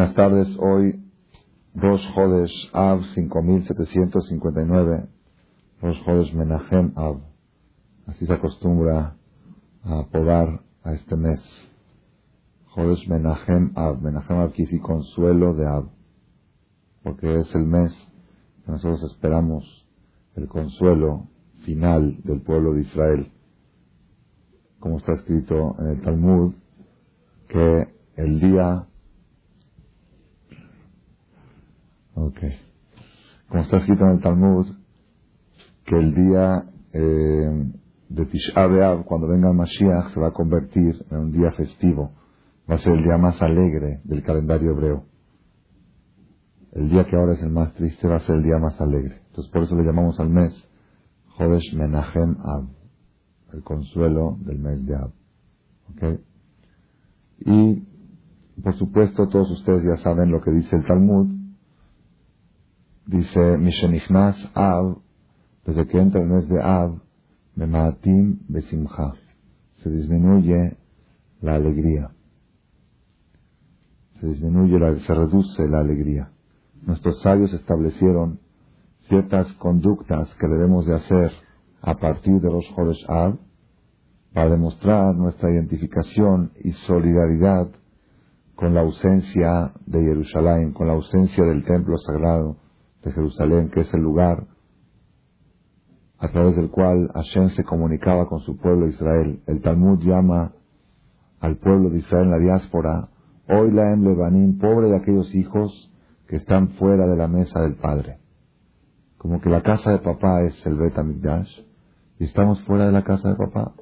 Buenas tardes. Hoy, Rosh Jodesh Av 5759, Rosh Jodesh Menachem Av. Así se acostumbra a apodar a este mes. Jodesh Menachem Av. Menachem Av quiere consuelo de Av. Porque es el mes que nosotros esperamos el consuelo final del pueblo de Israel. Como está escrito en el Talmud, que el día Ok. Como está escrito en el Talmud, que el día eh, de Tisha cuando venga el Mashiach, se va a convertir en un día festivo. Va a ser el día más alegre del calendario hebreo. El día que ahora es el más triste va a ser el día más alegre. Entonces por eso le llamamos al mes Jodesh Menachem Av, el consuelo del mes de Av. ¿Ok? Y, por supuesto, todos ustedes ya saben lo que dice el Talmud, Dice Mishenichnas Av, desde que entra el mes de Av, Mematim Besimcha, se disminuye la alegría. Se disminuye, la, se reduce la alegría. Nuestros sabios establecieron ciertas conductas que debemos de hacer a partir de los Jodesh Av para demostrar nuestra identificación y solidaridad con la ausencia de Jerusalén, con la ausencia del templo sagrado, de Jerusalén, que es el lugar a través del cual Hashem se comunicaba con su pueblo Israel. El Talmud llama al pueblo de Israel en la diáspora, hoy la em Lebanim, pobre de aquellos hijos que están fuera de la mesa del Padre. Como que la casa de papá es el Bet y estamos fuera de la casa de papá.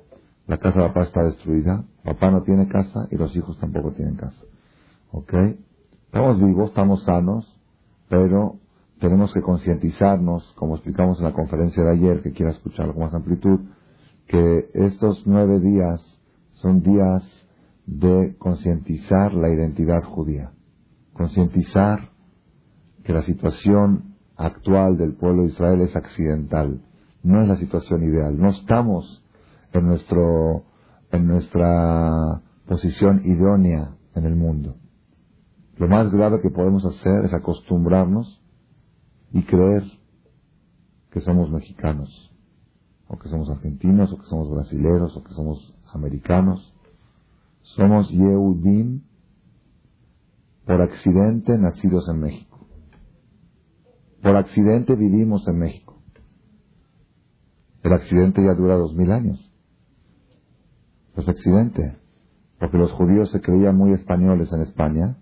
La casa de papá está destruida, papá no tiene casa y los hijos tampoco tienen casa. ¿Ok? Estamos vivos, estamos sanos, pero tenemos que concientizarnos, como explicamos en la conferencia de ayer, que quiera escucharlo con más amplitud, que estos nueve días son días de concientizar la identidad judía, concientizar que la situación actual del pueblo de Israel es accidental, no es la situación ideal, no estamos en nuestro en nuestra posición idónea en el mundo. Lo más grave que podemos hacer es acostumbrarnos y creer que somos mexicanos, o que somos argentinos, o que somos brasileros, o que somos americanos. Somos Yehudim por accidente nacidos en México. Por accidente vivimos en México. El accidente ya dura dos mil años. Pues accidente. Porque los judíos se creían muy españoles en España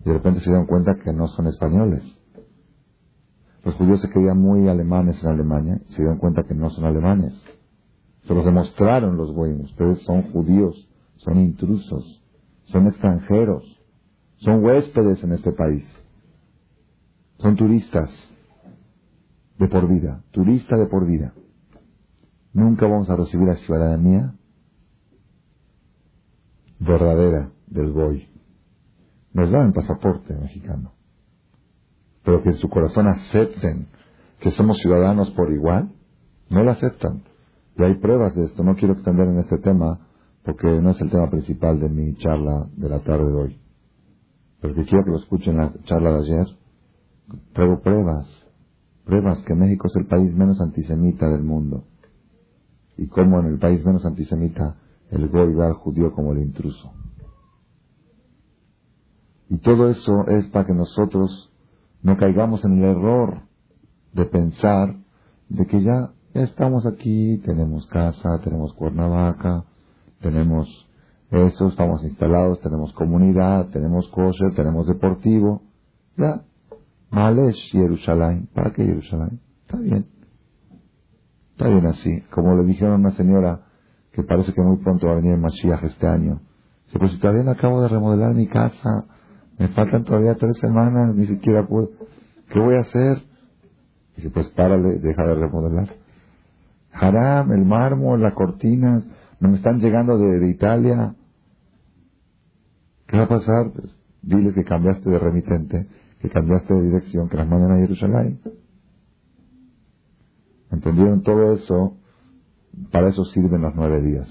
y de repente se dieron cuenta que no son españoles los judíos se creían muy alemanes en Alemania y se dieron cuenta que no son alemanes. Se los demostraron los goyim. Ustedes son judíos, son intrusos, son extranjeros, son huéspedes en este país. Son turistas de por vida, turista de por vida. Nunca vamos a recibir la ciudadanía verdadera del goy. Nos dan pasaporte mexicano pero que en su corazón acepten que somos ciudadanos por igual, no lo aceptan. Y hay pruebas de esto. No quiero extender en este tema porque no es el tema principal de mi charla de la tarde de hoy. Pero que quiero que lo escuchen la charla de ayer. Traigo pruebas, pruebas que México es el país menos antisemita del mundo. Y como en el país menos antisemita el goy ve al judío como el intruso. Y todo eso es para que nosotros no caigamos en el error de pensar de que ya, estamos aquí, tenemos casa, tenemos Cuernavaca, tenemos esto, estamos instalados, tenemos comunidad, tenemos kosher, tenemos deportivo. Ya, Malesh Jerusalén. ¿Para qué Jerusalén? Está bien. Está bien así. Como le dijeron a una señora que parece que muy pronto va a venir el Mashiach este año. Dice, pues si todavía no acabo de remodelar mi casa, me faltan todavía tres semanas, ni siquiera puedo. ¿Qué voy a hacer? Dije, pues párale, deja de remodelar. Haram, el mármol, las cortinas, me están llegando de, Italia. ¿Qué va a pasar? Pues diles que cambiaste de remitente, que cambiaste de dirección, que las mandan a Jerusalén. ¿Entendieron todo eso? Para eso sirven los nueve días.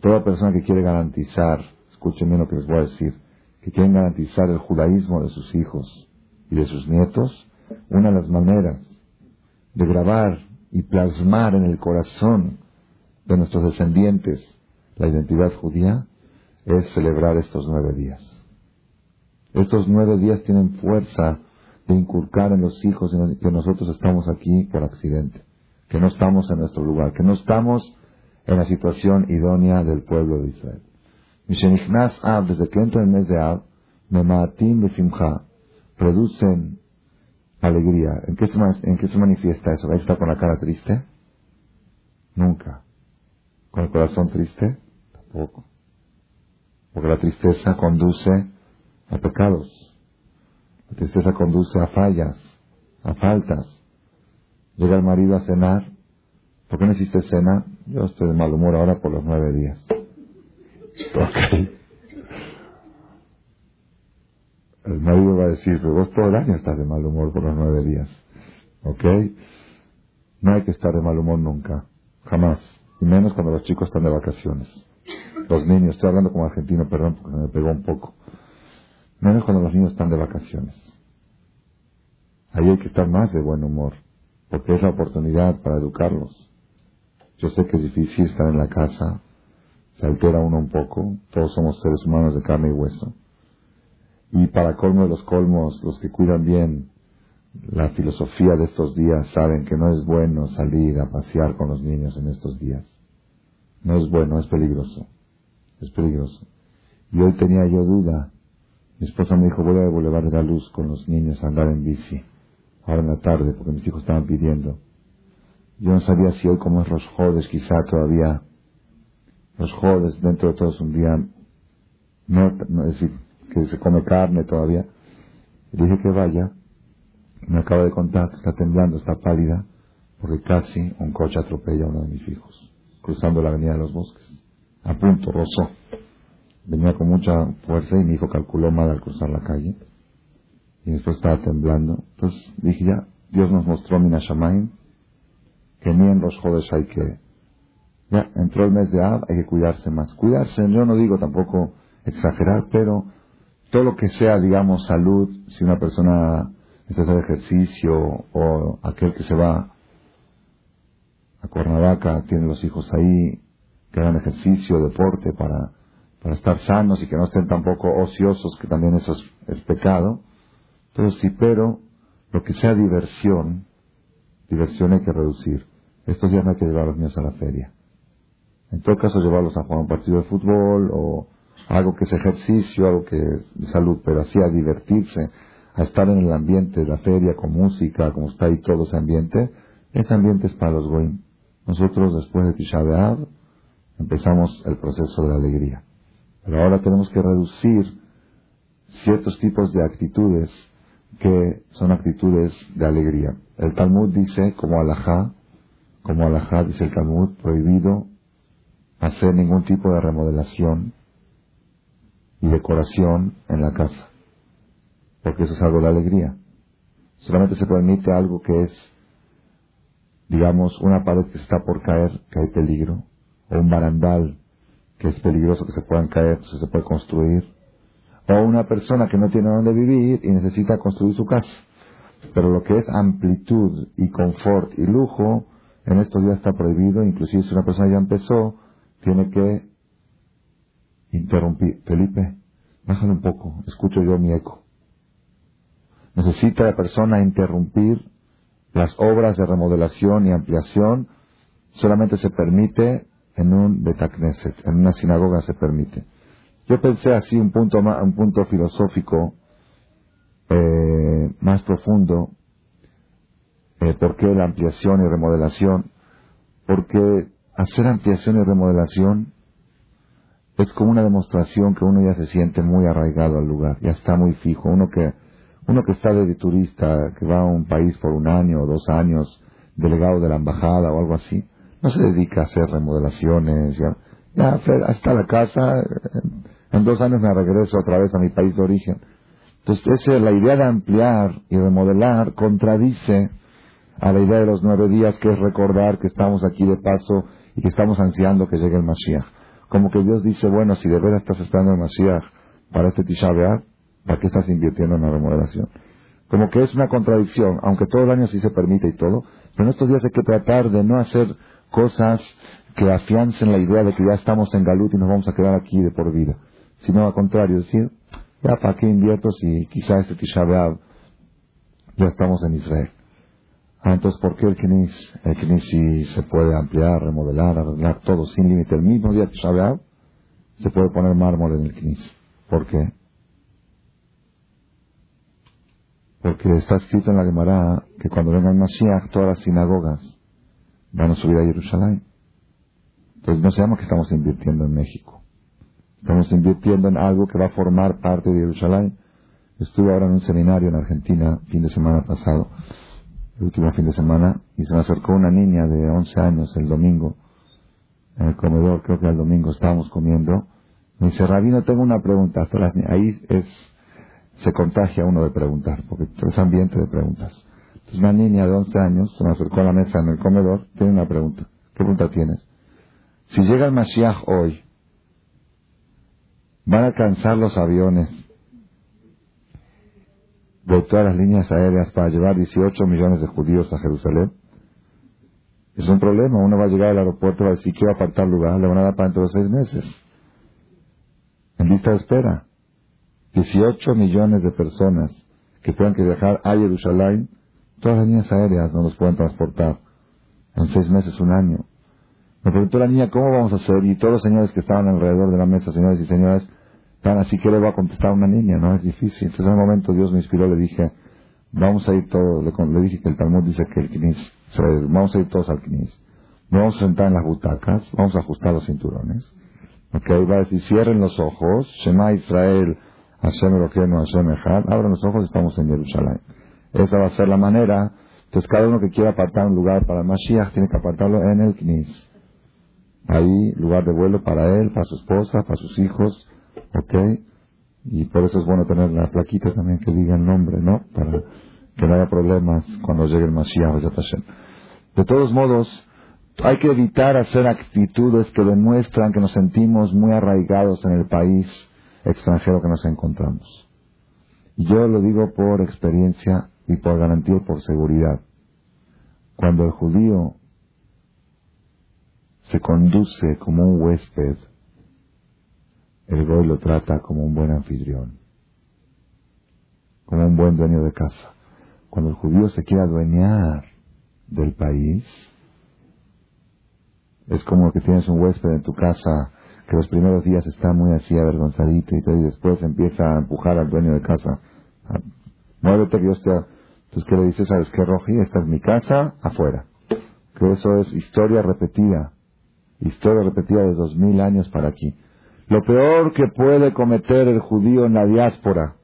Toda persona que quiere garantizar, escuchen bien lo que les voy a decir, que quieren garantizar el judaísmo de sus hijos y de sus nietos, una de las maneras de grabar y plasmar en el corazón de nuestros descendientes la identidad judía es celebrar estos nueve días. Estos nueve días tienen fuerza de inculcar en los hijos que nosotros estamos aquí por accidente, que no estamos en nuestro lugar, que no estamos en la situación idónea del pueblo de Israel. Desde que entra el mes de Memaatim Besimcha, producen alegría. ¿En qué, se, ¿En qué se manifiesta eso? ¿Ahí está con la cara triste? Nunca. ¿Con el corazón triste? Tampoco. Porque la tristeza conduce a pecados. La tristeza conduce a fallas, a faltas. Llega el marido a cenar. ¿Por qué no hiciste cena? Yo estoy de mal humor ahora por los nueve días. El marido va a decir, pero vos todo el año estás de mal humor por los nueve días. ¿Ok? No hay que estar de mal humor nunca. Jamás. Y menos cuando los chicos están de vacaciones. Los niños, estoy hablando como argentino, perdón, porque me pegó un poco. Menos cuando los niños están de vacaciones. Ahí hay que estar más de buen humor, porque es la oportunidad para educarlos. Yo sé que es difícil estar en la casa, se altera uno un poco, todos somos seres humanos de carne y hueso. Y para colmo de los colmos, los que cuidan bien la filosofía de estos días saben que no es bueno salir a pasear con los niños en estos días. No es bueno, es peligroso. Es peligroso. Y hoy tenía yo duda. Mi esposa me dijo, voy a Boulevard de la Luz con los niños a andar en bici. Ahora en la tarde, porque mis hijos estaban pidiendo. Yo no sabía si hoy como es los jodes, quizá todavía los jodes dentro de todos un día, no, no es decir, que se come carne todavía. Y dije que vaya. Me acaba de contar que está temblando, está pálida, porque casi un coche atropella a uno de mis hijos, cruzando la avenida de los bosques. A punto, rozó. Venía con mucha fuerza y mi hijo calculó mal al cruzar la calle. Y después estaba temblando. Entonces dije ya, Dios nos mostró Minashamain, que ni en los jodes hay que... Ya, entró el mes de Ab, hay que cuidarse más. Cuidarse, yo no digo tampoco exagerar, pero todo lo que sea, digamos, salud, si una persona necesita hacer ejercicio o aquel que se va a Cuernavaca, tiene los hijos ahí, que hagan ejercicio, deporte para, para estar sanos y que no estén tampoco ociosos, que también eso es, pecado. Entonces sí, pero lo que sea diversión, diversión hay que reducir. Estos días no hay que llevar a los niños a la feria. En todo caso, llevarlos a jugar un partido de fútbol o algo que es ejercicio, algo que es salud, pero así a divertirse, a estar en el ambiente de la feria con música, como está ahí todo ese ambiente, ese ambiente es para los goyim. Nosotros después de Tisha B'Av empezamos el proceso de la alegría. Pero ahora tenemos que reducir ciertos tipos de actitudes que son actitudes de alegría. El Talmud dice, como alajá, como alajá dice el Talmud, prohibido hacer ningún tipo de remodelación y decoración en la casa, porque eso es algo de alegría. Solamente se permite algo que es, digamos, una pared que está por caer, que hay peligro, o un barandal que es peligroso que se puedan caer, entonces se puede construir, o una persona que no tiene dónde vivir y necesita construir su casa. Pero lo que es amplitud y confort y lujo, en estos días está prohibido, inclusive si una persona ya empezó, tiene que interrumpir. Felipe, bájale un poco, escucho yo mi eco. Necesita la persona interrumpir las obras de remodelación y ampliación, solamente se permite en un Betacneset, en una sinagoga se permite. Yo pensé así un punto, un punto filosófico eh, más profundo, eh, ¿por qué la ampliación y remodelación? Porque hacer ampliación y remodelación es como una demostración que uno ya se siente muy arraigado al lugar, ya está muy fijo. Uno que, uno que está de turista, que va a un país por un año o dos años, delegado de la embajada o algo así, no se dedica a hacer remodelaciones, ya, ya está la casa, en dos años me regreso otra vez a mi país de origen. Entonces, la idea de ampliar y remodelar contradice a la idea de los nueve días, que es recordar que estamos aquí de paso y que estamos ansiando que llegue el Mashiach como que Dios dice, bueno, si de verdad estás esperando el para este Tisha ¿para qué estás invirtiendo en la remodelación? Como que es una contradicción, aunque todo el año sí se permite y todo, pero en estos días hay que tratar de no hacer cosas que afiancen la idea de que ya estamos en Galut y nos vamos a quedar aquí de por vida. Sino al contrario, decir, ya para qué invierto si quizá este Tisha ya estamos en Israel. Ah, entonces, ¿por qué el Knis? El Knis sí se puede ampliar, remodelar, arreglar todo sin límite. El mismo día Tisha B'Av se puede poner mármol en el Knis. ¿Por qué? Porque está escrito en la Gemara que cuando venga el Mashiach, todas las sinagogas van a subir a Jerusalén. Entonces no sabemos que estamos invirtiendo en México. Estamos invirtiendo en algo que va a formar parte de Jerusalén. Estuve ahora en un seminario en Argentina, fin de semana pasado, el último fin de semana, y se me acercó una niña de 11 años el domingo, en el comedor, creo que el domingo estábamos comiendo, me dice, Rabino, tengo una pregunta. Hasta las, ahí es, se contagia uno de preguntar, porque es ambiente de preguntas. Entonces una niña de 11 años se me acercó a la mesa en el comedor, tiene una pregunta. ¿Qué pregunta tienes? Si llega el Mashiach hoy, ¿van a alcanzar los aviones de todas las líneas aéreas para llevar 18 millones de judíos a Jerusalén? Es un problema. Uno va a llegar al aeropuerto va a decir, quiero apartar lugar, le van a dar para dentro de seis meses. En lista de espera. 18 millones de personas que tengan que viajar a Jerusalén, todas las líneas aéreas no los pueden transportar en seis meses, un año. Me preguntó la niña, ¿cómo vamos a hacer? Y todos los señores que estaban alrededor de la mesa, señores y señoras, están así que le va a contestar a una niña, ¿no? Es difícil. Entonces en un momento Dios me inspiró, le dije, vamos a ir todos, le, dije que el Talmud dice que el Knis, vamos a ir todos al Knis. vamos a sentar en las butacas, vamos a ajustar los cinturones. Ok, va a decir, cierren los ojos, Shema Israel, Hashem Eloheinu, Hashem Echad, abran los ojos, estamos en Jerusalén. Esa va a ser la manera. Entonces cada uno que quiera apartar un lugar para Mashiach tiene que apartarlo en el Knis. Ahí, lugar de vuelo para él, para su esposa, para sus hijos, ¿ok? Y por eso es bueno tener la plaquita también que diga el nombre, ¿no? Para que no haya problemas cuando llegue el Mashiach, De todos modos, hay que evitar hacer actitudes que demuestran que nos sentimos muy arraigados en el país extranjero que nos encontramos. Yo lo digo por experiencia y por garantía y por seguridad. Cuando el judío se conduce como un huésped, el goy lo trata como un buen anfitrión, como un buen dueño de casa. Cuando el judío se quiere adueñar del país, es como que tienes un huésped en tu casa que los primeros días está muy así avergonzadito y, después empieza a empujar al dueño de casa. Muévete que yo esté... Entonces, ¿qué le dices? ¿Sabes qué, Roji? Esta es mi casa, afuera. Que eso es historia repetida. Historia repetida de dos mil años para aquí. Lo peor que puede cometer el judío en la diáspora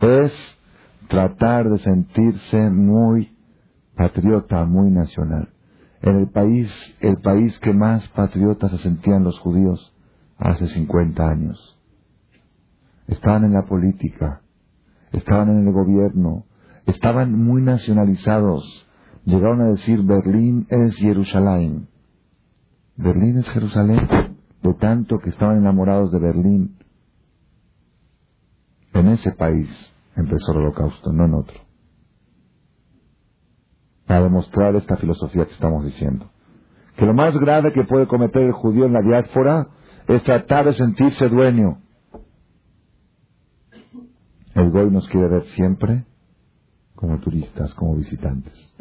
es tratar de sentirse muy patriota, muy nacional. En el país, el país que más patriotas se sentían los judíos hace 50 años. Estaban en la política, estaban en el gobierno, estaban muy nacionalizados. Llegaron a decir Berlín es Jerusalén. Berlín es Jerusalén, de tanto que estaban enamorados de Berlín. En ese país empezó el holocausto, no en otro. Para demostrar esta filosofía que estamos diciendo. Que lo más grave que puede cometer el judío en la diáspora es tratar de sentirse dueño. El Goy nos quiere ver siempre como turistas, como visitantes.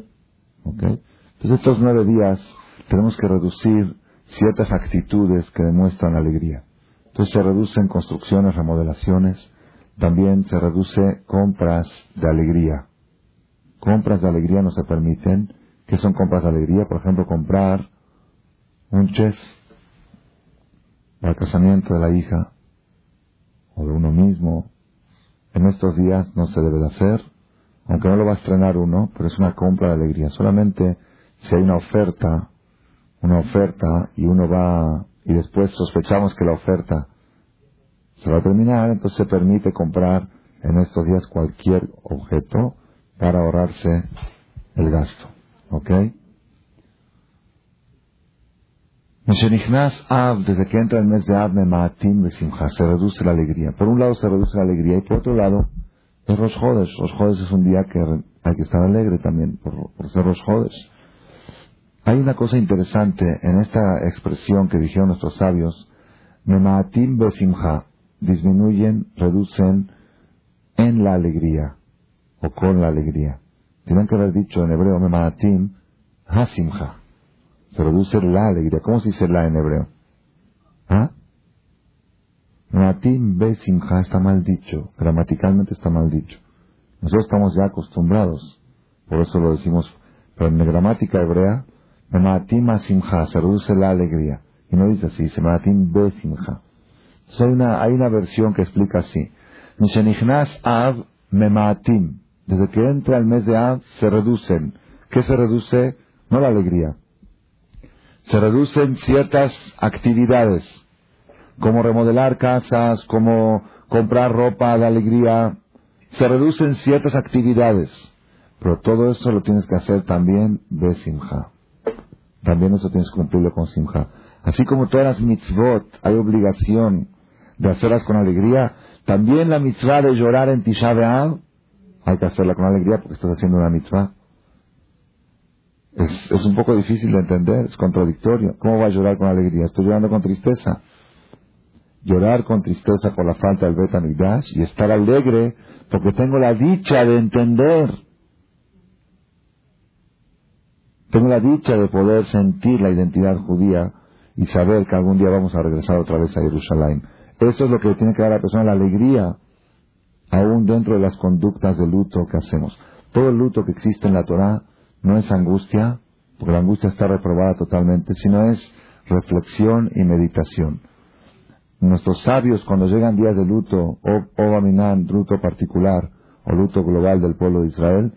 Entonces estos nueve días tenemos que reducir ciertas actitudes que demuestran alegría. Entonces se reducen construcciones, remodelaciones, también se reduce compras de alegría. Compras de alegría no se permiten. ¿Qué son compras de alegría? Por ejemplo, comprar un chess para el casamiento de la hija o de uno mismo. En estos días no se debe de hacer, aunque no lo va a estrenar uno, pero es una compra de alegría. Solamente si hay una oferta una oferta y uno va y después sospechamos que la oferta se va a terminar, entonces se permite comprar en estos días cualquier objeto para ahorrarse el gasto. ¿Ok? Av, desde que entra el mes de Av, se reduce la alegría. Por un lado se reduce la alegría y por otro lado es. Rosh Hodesh es un día que hay que estar alegre también por, por ser Rosh Hodesh. Hay una cosa interesante en esta expresión que dijeron nuestros sabios, Memaatim Besimcha, disminuyen, reducen en la alegría o con la alegría. Tienen que haber dicho en hebreo Memaatim Hasimcha. Se reduce la alegría. ¿Cómo se dice la en hebreo? ¿Ah? Memaatim Besimcha está mal dicho. Gramaticalmente está mal dicho. Nosotros estamos ya acostumbrados. Por eso lo decimos. Pero en la gramática hebrea, Memaatim Hasimcha se reduce la alegría. Y no dice así, dice Memaatim Besimcha. Entonces hay una, hay una versión que explica así. Av Memaatim. Desde que entra el mes de Av se reducen. ¿Qué se reduce? No la alegría. Se reducen ciertas actividades, como remodelar casas, como comprar ropa de alegría. Se reducen ciertas actividades. Pero todo eso lo tienes que hacer también de Simha. También eso tienes que cumplirlo con Simha. Así como todas las mitzvot hay obligación de hacerlas con alegría, también la mitzvah de llorar en Tisha B'Av hay que hacerla con alegría porque estás haciendo una mitzvah. Es, es un poco difícil de entender, es contradictorio. ¿Cómo va a llorar con alegría? Estoy llorando con tristeza. Llorar con tristeza por la falta del Betamigdash y estar alegre porque tengo la dicha de entender. Tengo la dicha de poder sentir la identidad judía y saber que algún día vamos a regresar otra vez a Jerusalén. Eso es lo que tiene que dar a la persona la alegría, aún dentro de las conductas de luto que hacemos. Todo el luto que existe en la Torah no es angustia, porque la angustia está reprobada totalmente, sino es reflexión y meditación. Nuestros sabios, cuando llegan días de luto, o, o luto particular, o luto global del pueblo de Israel,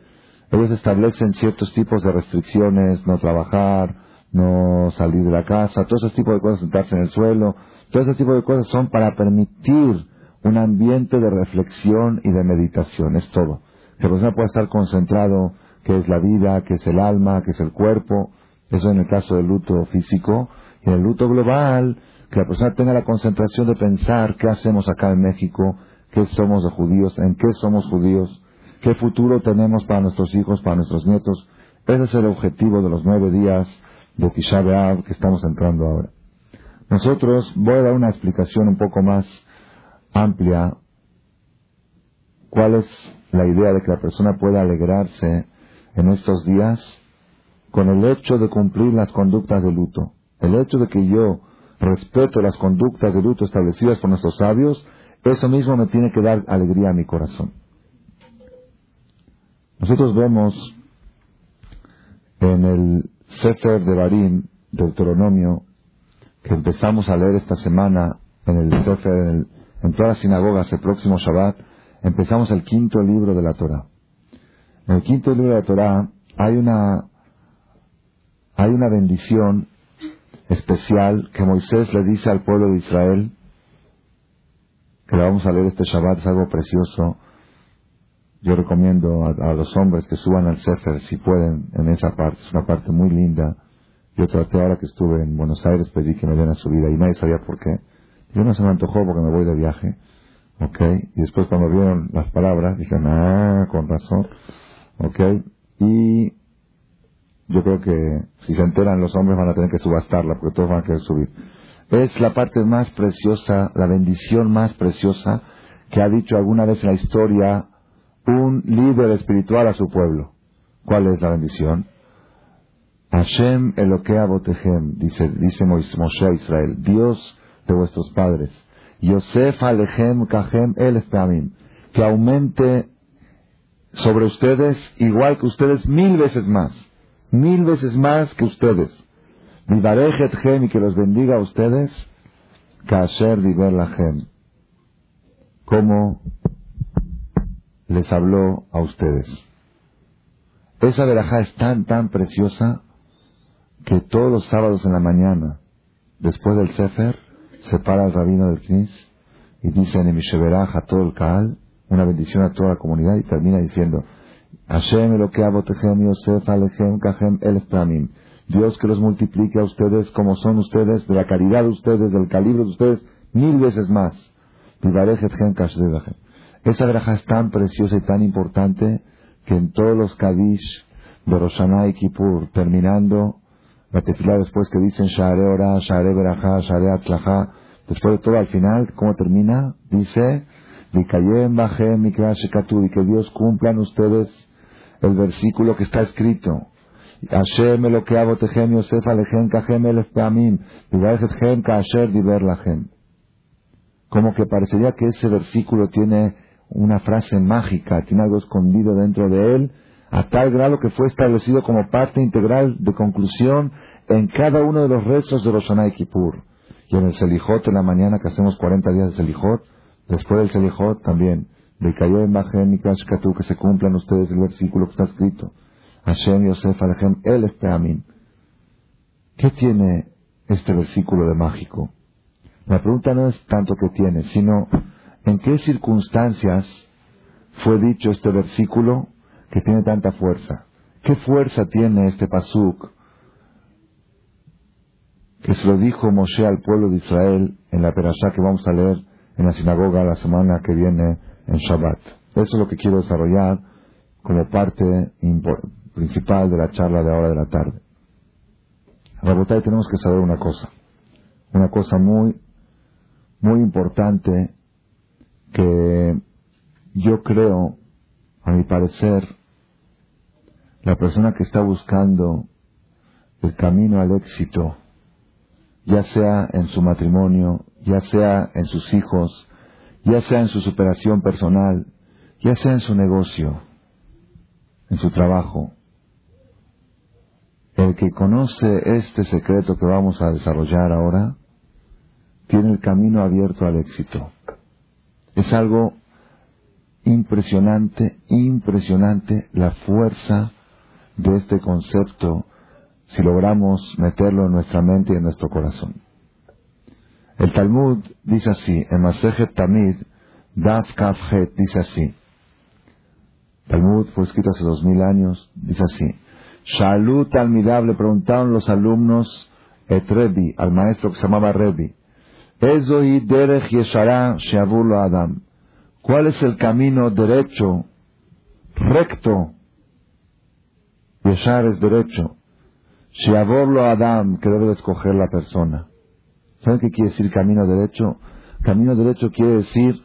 ellos establecen ciertos tipos de restricciones, no trabajar, no salir de la casa, todo ese tipo de cosas, sentarse en el suelo, todo ese tipo de cosas son para permitir un ambiente de reflexión y de meditación, es todo. Que la persona pueda estar concentrado, que es la vida, que es el alma, que es el cuerpo, eso en el caso del luto físico, y en el luto global, que la persona tenga la concentración de pensar qué hacemos acá en México, qué somos de judíos, en qué somos judíos, qué futuro tenemos para nuestros hijos, para nuestros nietos. Ese es el objetivo de los nueve días de Tisha B'Av que estamos entrando ahora. Nosotros voy a dar una explicación un poco más amplia. ¿Cuál es la idea de que la persona pueda alegrarse en estos días con el hecho de cumplir las conductas de luto? El hecho de que yo respeto las conductas de luto establecidas por nuestros sabios, eso mismo me tiene que dar alegría a mi corazón. Nosotros vemos en el Sefer de Barim, Deuteronomio, que empezamos a leer esta semana en el Sefer, en, todas las sinagogas el próximo Shabbat, empezamos el quinto libro de la Torah. En el quinto libro de la Torah hay una, hay una bendición especial que Moisés le dice al pueblo de Israel, que la vamos a leer este Shabbat, es algo precioso. Yo recomiendo a, a los hombres que suban al Sefer si pueden en esa parte, es una parte muy linda yo traté ahora que estuve en Buenos Aires, pedí que me dieran su vida y nadie sabía por qué. Yo no se me antojó porque me voy de viaje. ¿Ok? Y después cuando vieron las palabras, dijeron, ah, con razón. ¿Ok? Y yo creo que si se enteran los hombres van a tener que subastarla porque todos van a querer subir. Es la parte más preciosa, la bendición más preciosa que ha dicho alguna vez en la historia un líder espiritual a su pueblo. ¿Cuál es la bendición? Hashem Eloquea Botejem, dice, dice Moshe a Israel, Dios de vuestros padres. Yosef Alejem Kajem El que aumente sobre ustedes igual que ustedes mil veces más, mil veces más que ustedes. Vivarejetjem y que los bendiga a ustedes, Kasher Diber Lahem, como les habló a ustedes. Esa verajá es tan, tan preciosa que todos los sábados en la mañana, después del Sefer, se para el rabino del Knis y dice en a todo el Kaal, una bendición a toda la comunidad y termina diciendo, Hashem lo que Yosef Alechem Kahem El Dios que los multiplique a ustedes como son ustedes, de la caridad de ustedes, del calibre de ustedes, mil veces más. Esa graja es tan preciosa y tan importante que en todos los Kadish de Roshaná y Kippur, terminando la tefilá después que dicen Share Ora, Share Berajá, Share Atzlajá, después de todo al final, ¿cómo termina? Dice, y que Dios cumplan ustedes el versículo que está escrito. Hashem hago tejem Yosef alejem kajem el espamim, diver Como que parecería que ese versículo tiene una frase mágica, tiene algo escondido dentro de él, a tal grado que fue establecido como parte integral de conclusión en cada uno de los restos de Roshana y Kippur. Y en el Selijot, en la mañana que hacemos 40 días de Selijot, después del Selijot también, de cayó en y que se cumplan ustedes el versículo que está escrito. Hashem Yosef Alejem El Espeamim. ¿Qué tiene este versículo de mágico? La pregunta no es tanto qué tiene, sino en qué circunstancias fue dicho este versículo que tiene tanta fuerza. ¿Qué fuerza tiene este pasuk que se lo dijo Moshe al pueblo de Israel en la perashá que vamos a leer en la sinagoga la semana que viene en Shabbat? Eso es lo que quiero desarrollar como parte principal de la charla de ahora de la tarde. Rabotay, tenemos que saber una cosa, una cosa muy, muy importante que yo creo, a mi parecer, la persona que está buscando el camino al éxito, ya sea en su matrimonio, ya sea en sus hijos, ya sea en su superación personal, ya sea en su negocio, en su trabajo, el que conoce este secreto que vamos a desarrollar ahora, tiene el camino abierto al éxito. Es algo impresionante, impresionante la fuerza de este concepto si logramos meterlo en nuestra mente y en nuestro corazón. El Talmud dice así, en Masejet Tamid, Daf Kafhet dice así, Talmud fue escrito hace dos mil años, dice así, Shalut Talmidab le preguntaron los alumnos et Rebi, al maestro que se llamaba Rebi, Adam, ¿cuál es el camino derecho, recto, Yeshar es derecho. Sheavorlo Adam, que debe escoger la persona. ¿Saben qué quiere decir camino derecho? Camino derecho quiere decir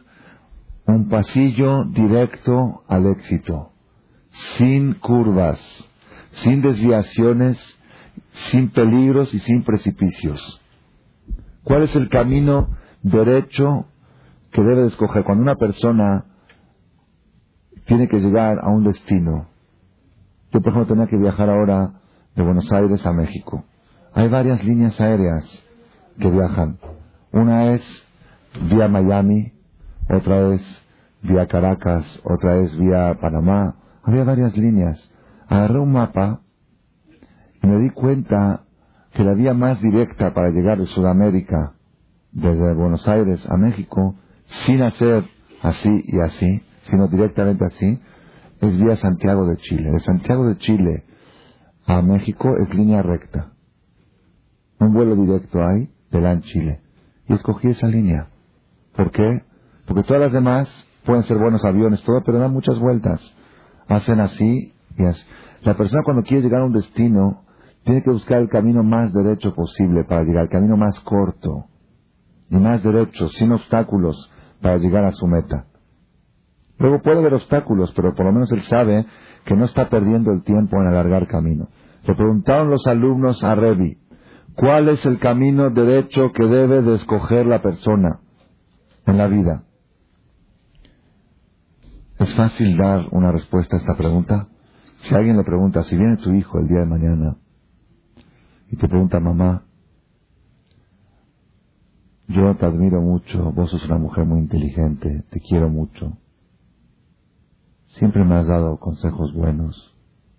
un pasillo directo al éxito, sin curvas, sin desviaciones, sin peligros y sin precipicios. ¿Cuál es el camino derecho que debe escoger cuando una persona tiene que llegar a un destino? Yo, por ejemplo, tenía que viajar ahora de Buenos Aires a México. Hay varias líneas aéreas que viajan. Una es vía Miami, otra es vía Caracas, otra es vía Panamá. Había varias líneas. Agarré un mapa y me di cuenta que la vía más directa para llegar de Sudamérica, desde Buenos Aires a México, sin hacer así y así, sino directamente así, es vía Santiago de Chile. De Santiago de Chile a México es línea recta. Un vuelo directo hay de la en Chile. Y escogí esa línea. ¿Por qué? Porque todas las demás pueden ser buenos aviones, todo, pero dan muchas vueltas. Hacen así y así. La persona cuando quiere llegar a un destino tiene que buscar el camino más derecho posible para llegar, el camino más corto y más derecho, sin obstáculos, para llegar a su meta. Luego puede haber obstáculos, pero por lo menos él sabe que no está perdiendo el tiempo en alargar camino. Le preguntaron los alumnos a Revi, ¿cuál es el camino derecho que debe de escoger la persona en la vida? ¿Es fácil dar una respuesta a esta pregunta? Si alguien le pregunta, si viene tu hijo el día de mañana te pregunta, mamá, yo te admiro mucho, vos sos una mujer muy inteligente, te quiero mucho. Siempre me has dado consejos buenos,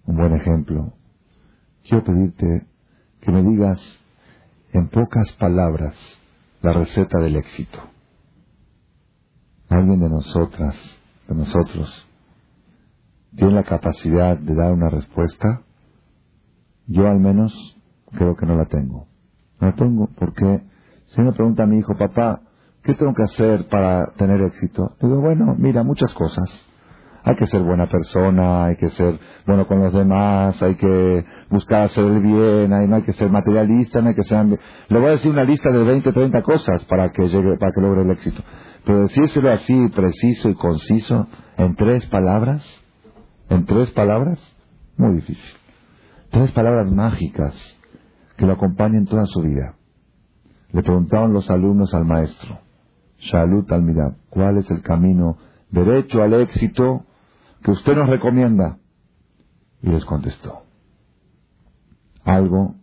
un buen ejemplo. Quiero pedirte que me digas en pocas palabras la receta del éxito. Alguien de nosotras, de nosotros, tiene la capacidad de dar una respuesta. Yo al menos creo que no la tengo. No la tengo porque si me pregunta a mi hijo, papá, ¿qué tengo que hacer para tener éxito? Digo, bueno, mira, muchas cosas. Hay que ser buena persona, hay que ser bueno con los demás, hay que buscar hacer el bien, hay, no hay que ser materialista, no hay que ser... Le voy a decir una lista de 20, 30 cosas para que llegue, para que logre el éxito. Pero decírselo así, preciso y conciso, en tres palabras, en tres palabras, muy difícil. Tres palabras mágicas que lo acompañen toda su vida. Le preguntaron los alumnos al maestro, Shalut al ¿cuál es el camino derecho al éxito que usted nos recomienda? Y les contestó, algo,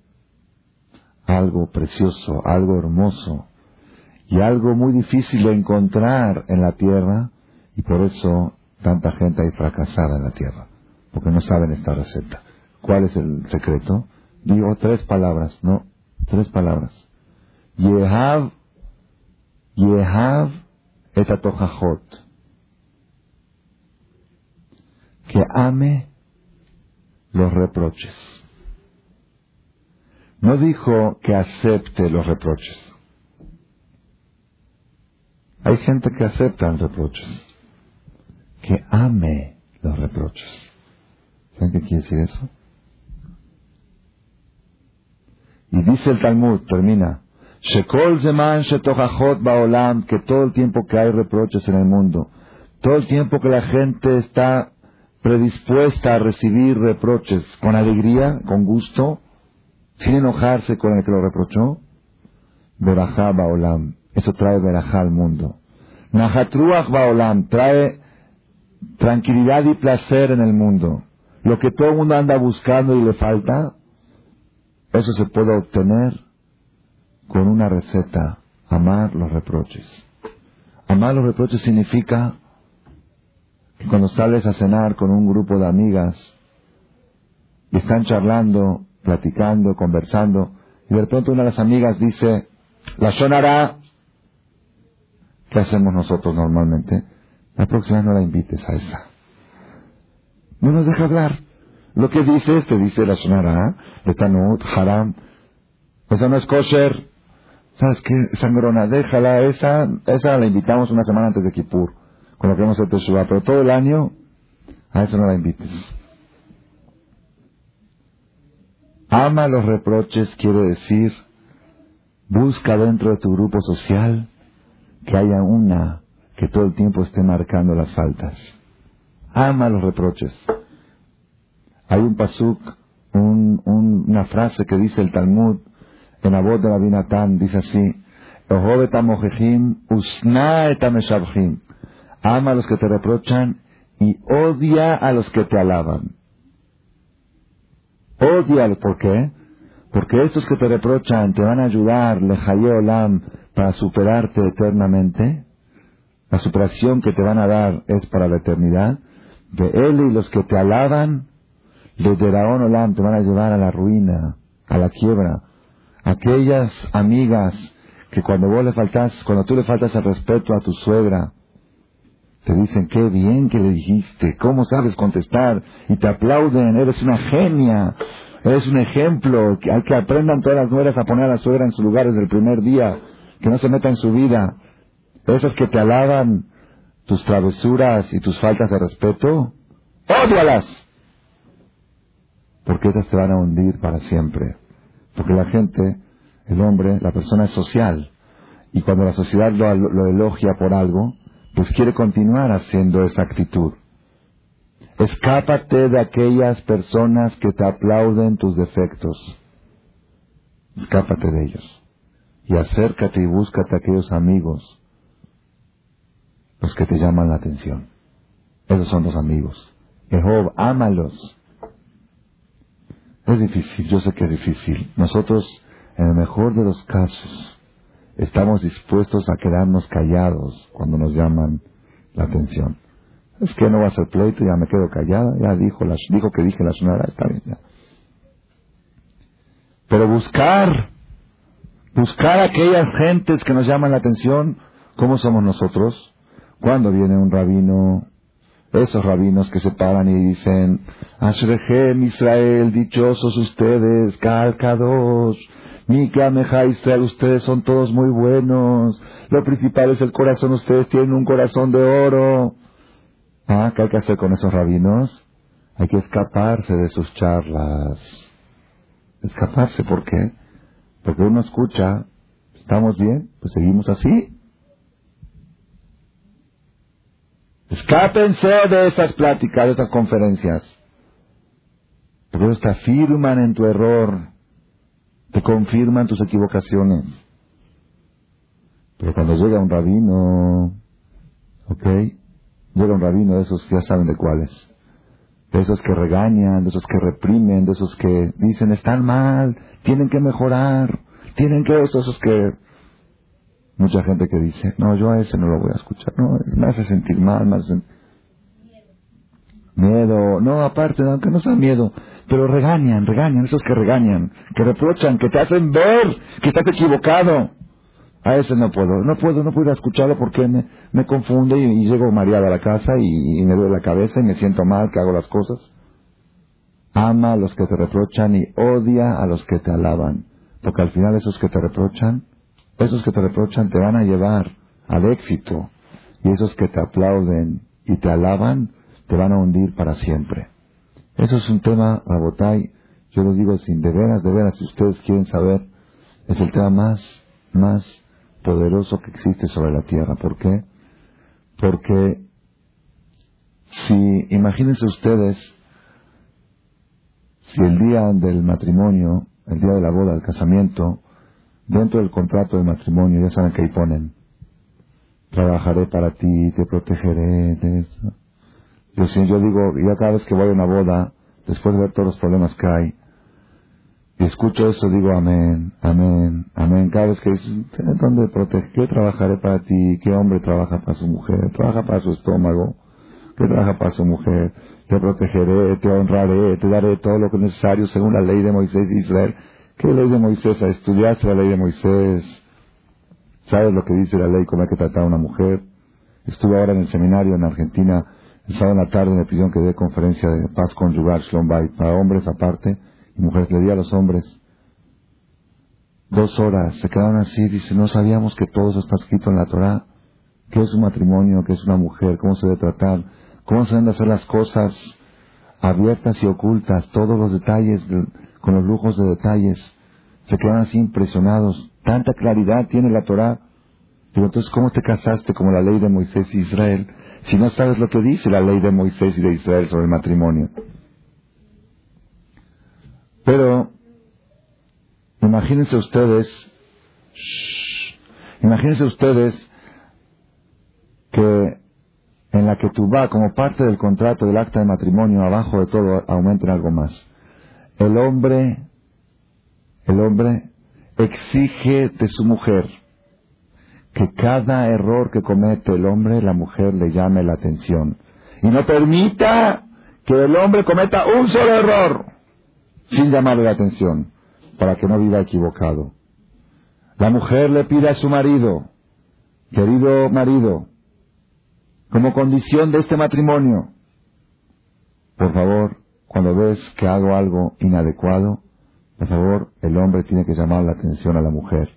algo precioso, algo hermoso y algo muy difícil de encontrar en la tierra y por eso tanta gente hay fracasada en la tierra, porque no saben esta receta. ¿Cuál es el secreto? Digo tres palabras, ¿no? Tres palabras. Yehav, Yehav etotojajot. Que ame los reproches. No dijo que acepte los reproches. Hay gente que acepta los reproches. Que ame los reproches. ¿Saben qué quiere decir eso? Y dice el Talmud, termina, Shekol Zeman Baolam, que todo el tiempo que hay reproches en el mundo, todo el tiempo que la gente está predispuesta a recibir reproches con alegría, con gusto, sin enojarse con el que lo reprochó, Berajá Baolam, eso trae Berajá al mundo. Nahatruach Baolam, trae tranquilidad y placer en el mundo. Lo que todo el mundo anda buscando y le falta, eso se puede obtener con una receta, amar los reproches. Amar los reproches significa que cuando sales a cenar con un grupo de amigas y están charlando, platicando, conversando, y de repente una de las amigas dice, la sonará, ¿qué hacemos nosotros normalmente? La próxima no la invites a esa. No nos deja hablar. Lo que dices, te dice la Shonara, Betanut, Haram. Eso no es kosher. ¿Sabes qué? Sangrona, déjala. Esa, esa la invitamos una semana antes de Kippur. Con lo que hemos. Pero todo el año, a eso no la invites. Ama los reproches quiere decir, busca dentro de tu grupo social que haya una que todo el tiempo esté marcando las faltas. Ama los reproches. Hay un pasuk, una frase que dice el Talmud en la voz de la Binatán, dice así, Ama a los que te reprochan y odia a los que te alaban. Odia, ¿por qué? Porque estos que te reprochan te van a ayudar, lejaye olam, para superarte eternamente. La superación que te van a dar es para la eternidad. De él y los que te alaban, los de Raón Olam te van a llevar a la ruina, a la quiebra. Aquellas amigas que cuando vos le faltas, cuando tú le faltas el respeto a tu suegra, te dicen qué bien que le dijiste, cómo sabes contestar y te aplauden, eres una genia, eres un ejemplo, hay que aprendan todas las nueras a poner a la suegra en su lugar desde el primer día, que no se meta en su vida. Esas que te alaban tus travesuras y tus faltas de respeto, ódialas porque esas te van a hundir para siempre. Porque la gente, el hombre, la persona es social. Y cuando la sociedad lo, elogia por algo, pues quiere continuar haciendo esa actitud. Escápate de aquellas personas que te aplauden tus defectos. Escápate de ellos. Y acércate y búscate a aquellos amigos, los que te llaman la atención. Esos son los amigos. Jehová, ámalos. Es difícil, yo sé que es difícil. Nosotros, en el mejor de los casos, estamos dispuestos a quedarnos callados cuando nos llaman la atención. Es que no va a ser pleito, ya me quedo callada, ya dijo, la, dijo que dije la señora, está bien, ya. Pero buscar, buscar aquellas gentes que nos llaman la atención, ¿cómo somos nosotros? Cuando viene un rabino, esos rabinos que se paran y dicen, Ashrehem Israel, dichosos ustedes, calcados. Mikameja Israel, ustedes son todos muy buenos. Lo principal es el corazón, ustedes tienen un corazón de oro. Ah, ¿qué hay que hacer con esos rabinos? Hay que escaparse de sus charlas. Escaparse, ¿por qué? Porque uno escucha, ¿estamos bien? Pues seguimos así. Escápense de esas pláticas, de esas conferencias. Porque ellos te afirman en tu error, te confirman tus equivocaciones. Pero cuando llega un rabino, ¿ok? Llega un rabino de esos que ya saben de cuáles. De esos que regañan, de esos que reprimen, de esos que dicen están mal, tienen que mejorar, tienen que esto, esos que Mucha gente que dice, no, yo a ese no lo voy a escuchar. No, me hace sentir mal, me hace miedo. No, aparte, aunque no sea miedo, pero regañan, regañan, esos que regañan, que reprochan, que te hacen ver que estás equivocado. A ese no puedo, no puedo, no puedo escucharlo porque me, me confunde y, llego mareado a la casa y, y me duele la cabeza y me siento mal que hago las cosas. Ama a los que te reprochan y odia a los que te alaban, porque al final esos que te reprochan esos que te reprochan te van a llevar al éxito y esos que te aplauden y te alaban te van a hundir para siempre. Eso es un tema, Rabotay, yo lo digo sin de veras, de veras, si ustedes quieren saber, es el tema más, más poderoso que existe sobre la tierra. ¿Por qué? Porque si, imagínense ustedes, si el día del matrimonio, el día de la boda, del casamiento, Dentro del contrato de matrimonio, ya saben que ahí ponen, trabajaré para ti, te protegeré. de Yo, si yo digo, ya cada vez que voy a una boda, después de ver todos los problemas que hay, y escucho eso, digo amén, amén, amén. Cada vez que dicen, ¿dónde protege? ¿Qué trabajaré para ti? ¿Qué hombre trabaja para su mujer? ¿Trabaja para su estómago? ¿Qué trabaja para su mujer? Te protegeré, te honraré, te daré todo lo que es necesario según la ley de Moisés y Israel. ¿Qué ley de Moisés? A estudiarse la ley de Moisés. ¿Sabes lo que dice la ley? ¿Cómo hay que tratar a una mujer? Estuve ahora en el seminario en Argentina. El sábado en la tarde me pidieron que dé conferencia de paz conjugal, Shalom para hombres aparte y mujeres. Le di a los hombres dos horas. Se quedaron así. Dice, no sabíamos que todo eso está escrito en la Torah. ¿Qué es un matrimonio? ¿Qué es una mujer? ¿Cómo se debe tratar? ¿Cómo se deben hacer las cosas abiertas y ocultas? Todos los detalles con los lujos de detalles, se quedan así impresionados. Tanta claridad tiene la Torah. Pero entonces, ¿cómo te casaste como la ley de Moisés y Israel? Si no sabes lo que dice la ley de Moisés y de Israel sobre el matrimonio. Pero, imagínense ustedes, imagínense ustedes que en la que tú vas como parte del contrato del acta de matrimonio, abajo de todo aumenten algo más el hombre, el hombre exige de su mujer que cada error que comete el hombre, la mujer le llame la atención. Y no permita que el hombre cometa un solo error sin llamarle la atención, para que no viva equivocado. La mujer le pide a su marido, querido marido, como condición de este matrimonio, por favor, cuando ves que hago algo inadecuado, por favor, el hombre tiene que llamar la atención a la mujer.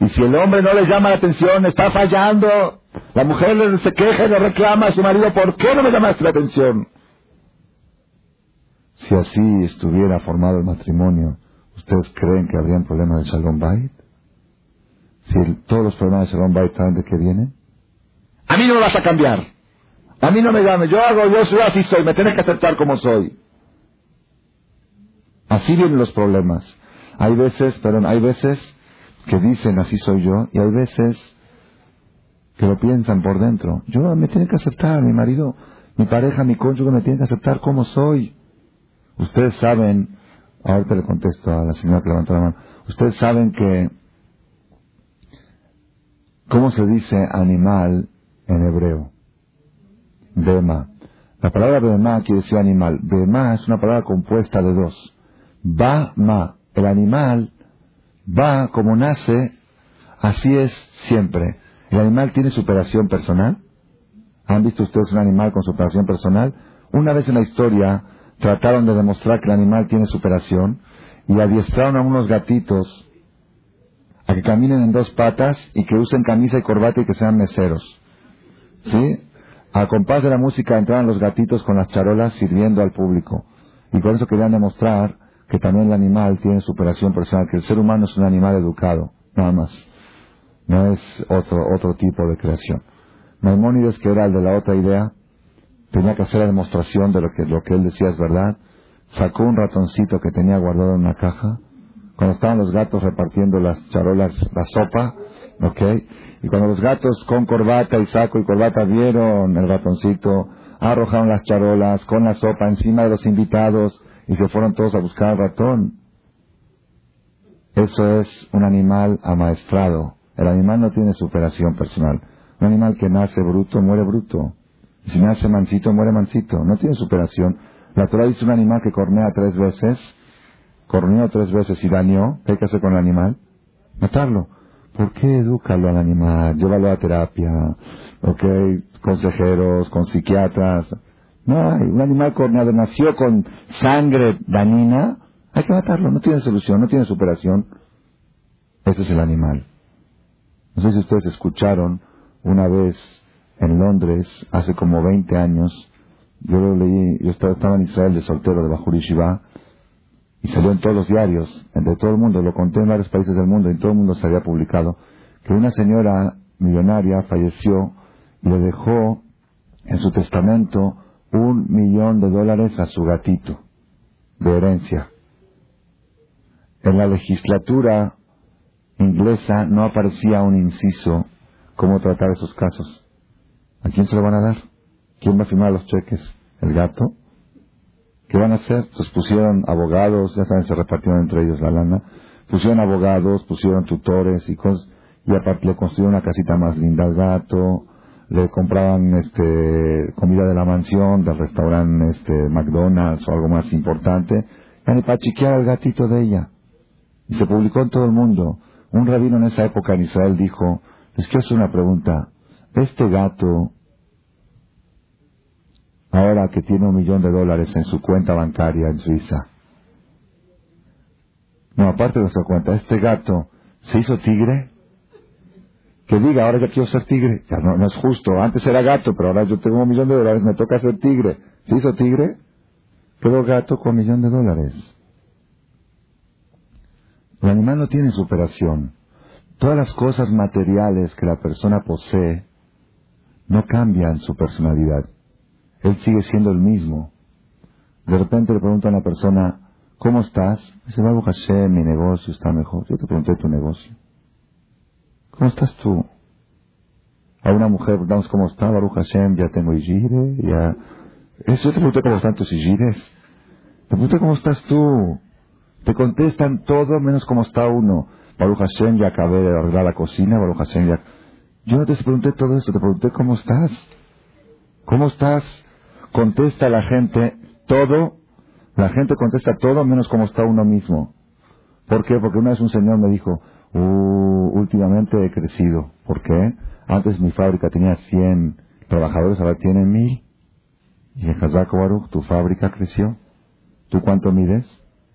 Y si el hombre no le llama la atención, está fallando. La mujer se queja y le reclama a su marido, ¿por qué no me llamaste la atención? Si así estuviera formado el matrimonio, ¿ustedes creen que habrían problemas de Shalom Bait? Si todos los problemas de Shalom Bait saben de qué vienen. A mí no me vas a cambiar. A mí no me llames. Yo hago, yo soy así soy. Me tienes que aceptar como soy. Así vienen los problemas. Hay veces, perdón, hay veces que dicen así soy yo y hay veces que lo piensan por dentro. Yo me tiene que aceptar, mi marido, mi pareja, mi cónyuge me tiene que aceptar como soy. Ustedes saben, ahorita le contesto a la señora que levantó la mano, ustedes saben que, ¿cómo se dice animal en hebreo? Bema. La palabra bema quiere decir animal. Bema es una palabra compuesta de dos va ma. El animal va como nace, así es siempre. ¿El animal tiene superación personal? ¿Han visto ustedes un animal con superación personal? Una vez en la historia trataron de demostrar que el animal tiene superación y adiestraron a unos gatitos a que caminen en dos patas y que usen camisa y corbata y que sean meseros. ¿Sí? Al compás de la música entraban los gatitos con las charolas sirviendo al público. Y con eso querían demostrar que también el animal tiene superación personal, que el ser humano es un animal educado, nada más. No es otro, otro tipo de creación. Maimónides, que era el de la otra idea, tenía que hacer la demostración de lo que, lo que él decía es verdad. Sacó un ratoncito que tenía guardado en una caja. Cuando estaban los gatos repartiendo las charolas, la sopa, ¿ok? Y cuando los gatos con corbata y saco y corbata vieron el ratoncito, arrojaron las charolas con la sopa encima de los invitados y se fueron todos a buscar al ratón. Eso es un animal amaestrado. El animal no tiene superación personal. Un animal que nace bruto, muere bruto. Si nace mansito, muere mansito. No tiene superación. La Torah dice un animal que cornea tres veces, corneó tres veces y dañó. ¿Qué hay que hacer con el animal? Matarlo. ¿Por qué edúcalo al animal? Llévalo a terapia. ¿Ok? Consejeros, con psiquiatras. No hay. Un animal nació con sangre dañina. Hay que matarlo. No tiene solución, no tiene superación. Ese es el animal. No sé si ustedes escucharon una vez en Londres, hace como 20 años, yo lo leí, yo estaba, en Israel de soltero de Bajuri Shiva, y salió en todos los diarios, de todo el mundo, lo conté en varios países del mundo, y todo el mundo se había publicado, que una señora millonaria falleció y le dejó en su testamento un millón de dólares a su gatito de herencia. En la legislatura inglesa no aparecía un inciso cómo tratar esos casos. ¿A quién se lo van a dar? ¿Quién va a firmar los cheques? ¿El gato? ¿Qué van a hacer? Pues pusieron abogados, ya saben, se repartieron entre ellos la lana. Pusieron abogados, pusieron tutores y cosas. Y aparte le construyeron una casita más linda al gato. Le compraban este, comida de la mansión, del restaurante este, McDonald's o algo más importante. Para chiquear al gatito de ella. Y se publicó en todo el mundo. Un rabino en esa época en Israel dijo, les quiero hacer una pregunta. Este gato, ahora que tiene un millón de dólares en su cuenta bancaria en Suiza, no, aparte de su cuenta, este gato se hizo tigre. Que diga, ahora ya quiero ser tigre. Ya no, no es justo. Antes era gato, pero ahora yo tengo un millón de dólares, me toca ser tigre. ¿Se hizo tigre? Quedó gato con un millón de dólares. El animal no tiene superación. Todas las cosas materiales que la persona posee no cambian su personalidad. Él sigue siendo el mismo. De repente le pregunta a una persona, ¿cómo estás? Dice, Baruch Hashem, mi negocio está mejor. Yo te pregunté tu negocio. ¿Cómo estás tú? A una mujer preguntamos cómo está, Baruch Hashem, ya tengo Ijire, ya... Eso te pregunté cómo están tus Ijires. Te pregunté cómo estás tú. Te contestan todo menos cómo está uno. Baruch Hashem, ya acabé de arreglar la cocina, Baruch Hashem, ya... Yo no te pregunté todo esto, te pregunté cómo estás. ¿Cómo estás? Contesta la gente todo, la gente contesta todo menos cómo está uno mismo. ¿Por qué? Porque una vez un señor me dijo, uh, últimamente he crecido. ¿Por qué? Antes mi fábrica tenía 100 trabajadores, ahora tiene 1000. Y dije, Hazako Baruch, tu fábrica creció. ¿Tú cuánto mides?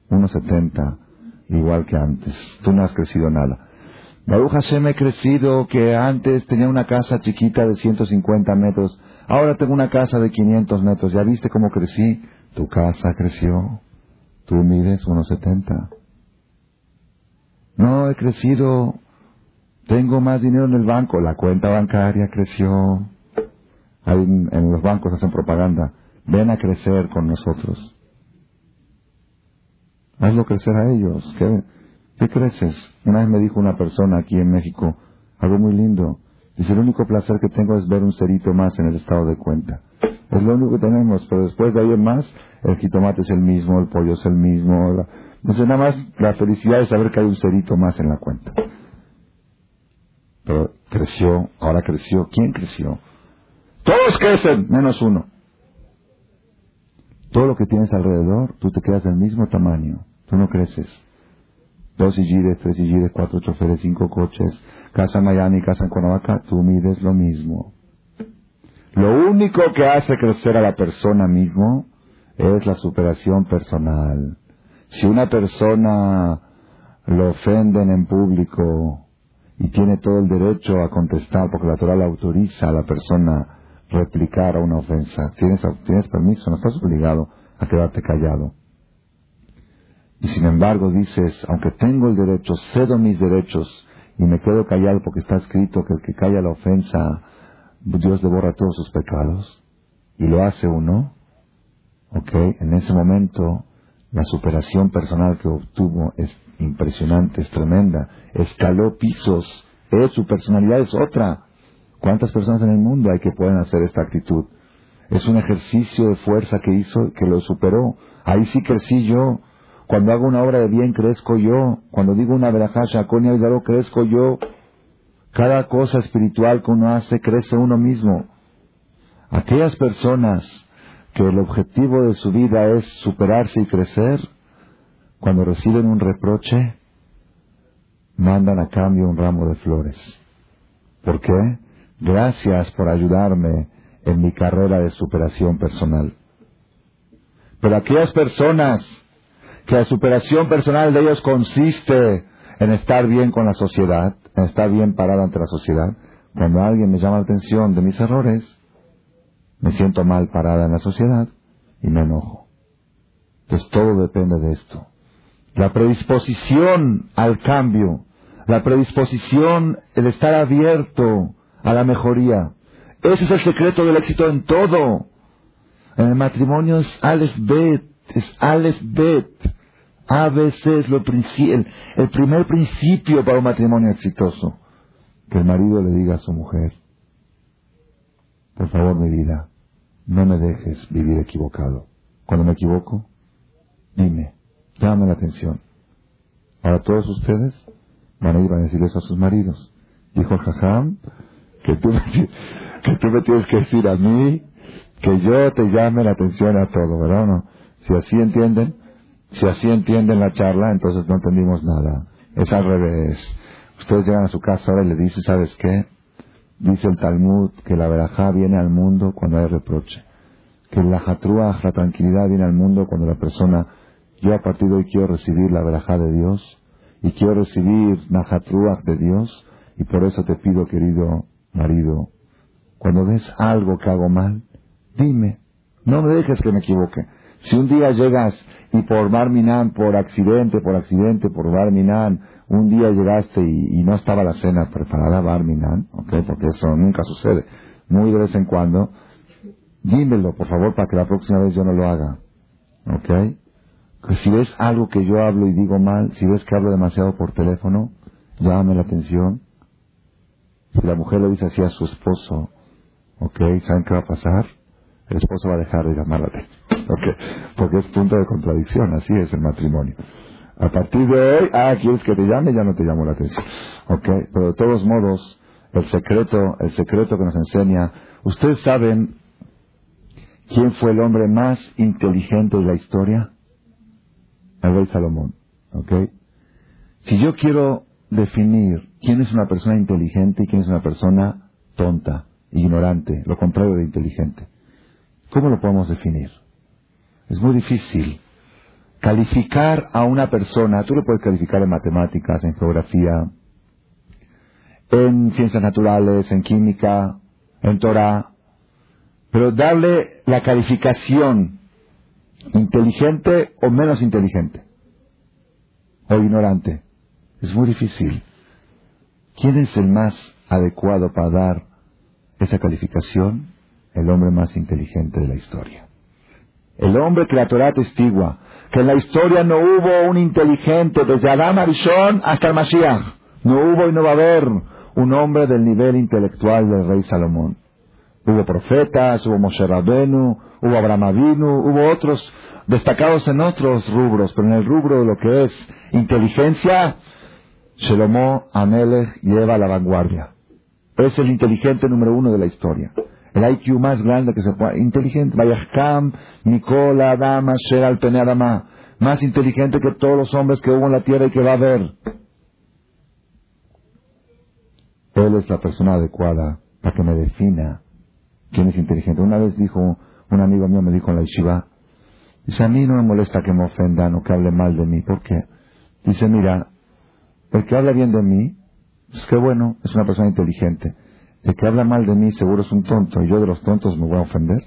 1,70 igual que antes. Tú no has crecido nada. Baruch Hashem he crecido que antes tenía una casa chiquita de 150 metros. Ahora tengo una casa de 500 metros. ¿Ya viste cómo crecí? Tu casa creció. Tú mides 1,70. No, he crecido. Tengo más dinero en el banco. La cuenta bancaria creció. Ahí en los bancos hacen propaganda. Ven a crecer con nosotros. Hazlo crecer a ellos. ¿Qué, ¿Qué creces? Una vez me dijo una persona aquí en México, algo muy lindo. Dice, el único placer que tengo es ver un cerito más en el estado de cuenta. Es lo único que tenemos, pero después de ahí en más, el jitomate es el mismo, el pollo es el mismo. Entonces nada más la felicidad es saber que hay un cerito más en la cuenta. Pero creció, ahora creció. ¿Quién creció? Todos crecen, menos uno. Todo lo que tienes alrededor, tú te quedas del mismo tamaño. Tú no creces. Dos Igires, tres Igires, cuatro choferes, cinco coches, casa en Miami, casa en Cuernavaca, tú mides lo mismo. Lo único que hace crecer a la persona mismo es la superación personal. Si una persona lo ofenden en público y tiene todo el derecho a contestar porque la Torah le autoriza a la persona replicar a una ofensa, tienes, tienes permiso, no estás obligado a quedarte callado. Y sin embargo dices, aunque tengo el derecho, cedo mis derechos y me quedo callado porque está escrito que el que calla la ofensa, Dios le borra todos sus pecados, y lo hace uno, ok, en ese momento la superación personal que obtuvo es impresionante, es tremenda, escaló pisos, es, su personalidad es otra. ¿Cuántas personas en el mundo hay que pueden hacer esta actitud? Es un ejercicio de fuerza que hizo, que lo superó. Ahí sí crecí yo. Cuando hago una obra de bien, crezco yo. Cuando digo una verajá, con algo crezco yo. Cada cosa espiritual que uno hace, crece uno mismo. Aquellas personas que el objetivo de su vida es superarse y crecer, cuando reciben un reproche, mandan a cambio un ramo de flores. ¿Por qué? Gracias por ayudarme en mi carrera de superación personal. Pero aquellas personas que la superación personal de ellos consiste en estar bien con la sociedad, en estar bien parado ante la sociedad, cuando alguien me llama la atención de mis errores, me siento mal parada en la sociedad y me enojo. Entonces todo depende de esto. La predisposición al cambio, la predisposición, el estar abierto a la mejoría. Ese es el secreto del éxito en todo. En el matrimonio es Aleph Bet, es Aleph Bet. ABC es lo el, el primer principio para un matrimonio exitoso. Que el marido le diga a su mujer, por favor, mi vida, no me dejes vivir equivocado. Cuando me equivoco, dime, dame la atención. Ahora todos ustedes van a ir a decir eso a sus maridos. Dijo el Jajam que tú, me, que me tienes que decir a mí que yo te llame la atención a todo, ¿verdad no? Si así entienden, si así entienden la charla, entonces no entendimos nada. Es al revés. Ustedes llegan a su casa ahora y le dicen, ¿sabes qué? Dice el Talmud que la verajá viene al mundo cuando hay reproche. Que la jatruaj, la tranquilidad, viene al mundo cuando la persona, yo a partir de hoy quiero recibir la verajá de Dios y quiero recibir la jatruaj de Dios y por eso te pido, querido marido, cuando ves algo que hago mal, dime, no me dejes que me equivoque. Si un día llegas y por Barminan, por accidente, por accidente, por Barminan, un día llegaste y, no estaba la cena preparada, Barminan, ¿ok? Porque eso nunca sucede. Muy de vez en cuando, dímelo, por favor, para que la próxima vez yo no lo haga, ¿ok? Si ves algo que yo hablo y digo mal, si ves que hablo demasiado por teléfono, llámame la atención. Si la mujer le dice así a su esposo, ¿ok? ¿Saben qué va a pasar? El esposo va a dejar de llamar la atención, ¿ok? Porque es punto de contradicción, así es el matrimonio. A partir de hoy, ah, quieres que te llame, ya no te llamo la atención. Ok, pero de todos modos, el secreto, el secreto que nos enseña, ustedes saben quién fue el hombre más inteligente de la historia? El rey Salomón. Ok. Si yo quiero definir quién es una persona inteligente y quién es una persona tonta, ignorante, lo contrario de inteligente, ¿cómo lo podemos definir? Es muy difícil. Calificar a una persona, tú lo puedes calificar en matemáticas, en geografía, en ciencias naturales, en química, en Torah, pero darle la calificación inteligente o menos inteligente, o ignorante, es muy difícil. ¿Quién es el más adecuado para dar esa calificación? El hombre más inteligente de la historia. El hombre que la testigua que en la historia no hubo un inteligente desde Adam Arishon hasta el Mashiach. No hubo y no va a haber un hombre del nivel intelectual del rey Salomón. Hubo profetas, hubo Moshe Rabenu, hubo Abraham Avinu, hubo otros destacados en otros rubros, pero en el rubro de lo que es inteligencia, Shelomo Amelech lleva la vanguardia. Es el inteligente número uno de la historia el IQ más grande que se pueda, inteligente, Vayahkam, Nicola, Adama, Sheral, Pene Adama, más inteligente que todos los hombres que hubo en la tierra y que va a haber. Él es la persona adecuada para que me defina quién es inteligente. Una vez dijo, un amigo mío me dijo en la yeshiva, Dice, a mí no me molesta que me ofendan o que hable mal de mí. ¿Por qué? Dice, mira, el que habla bien de mí, es que bueno, es una persona inteligente. El que habla mal de mí seguro es un tonto y yo de los tontos me voy a ofender.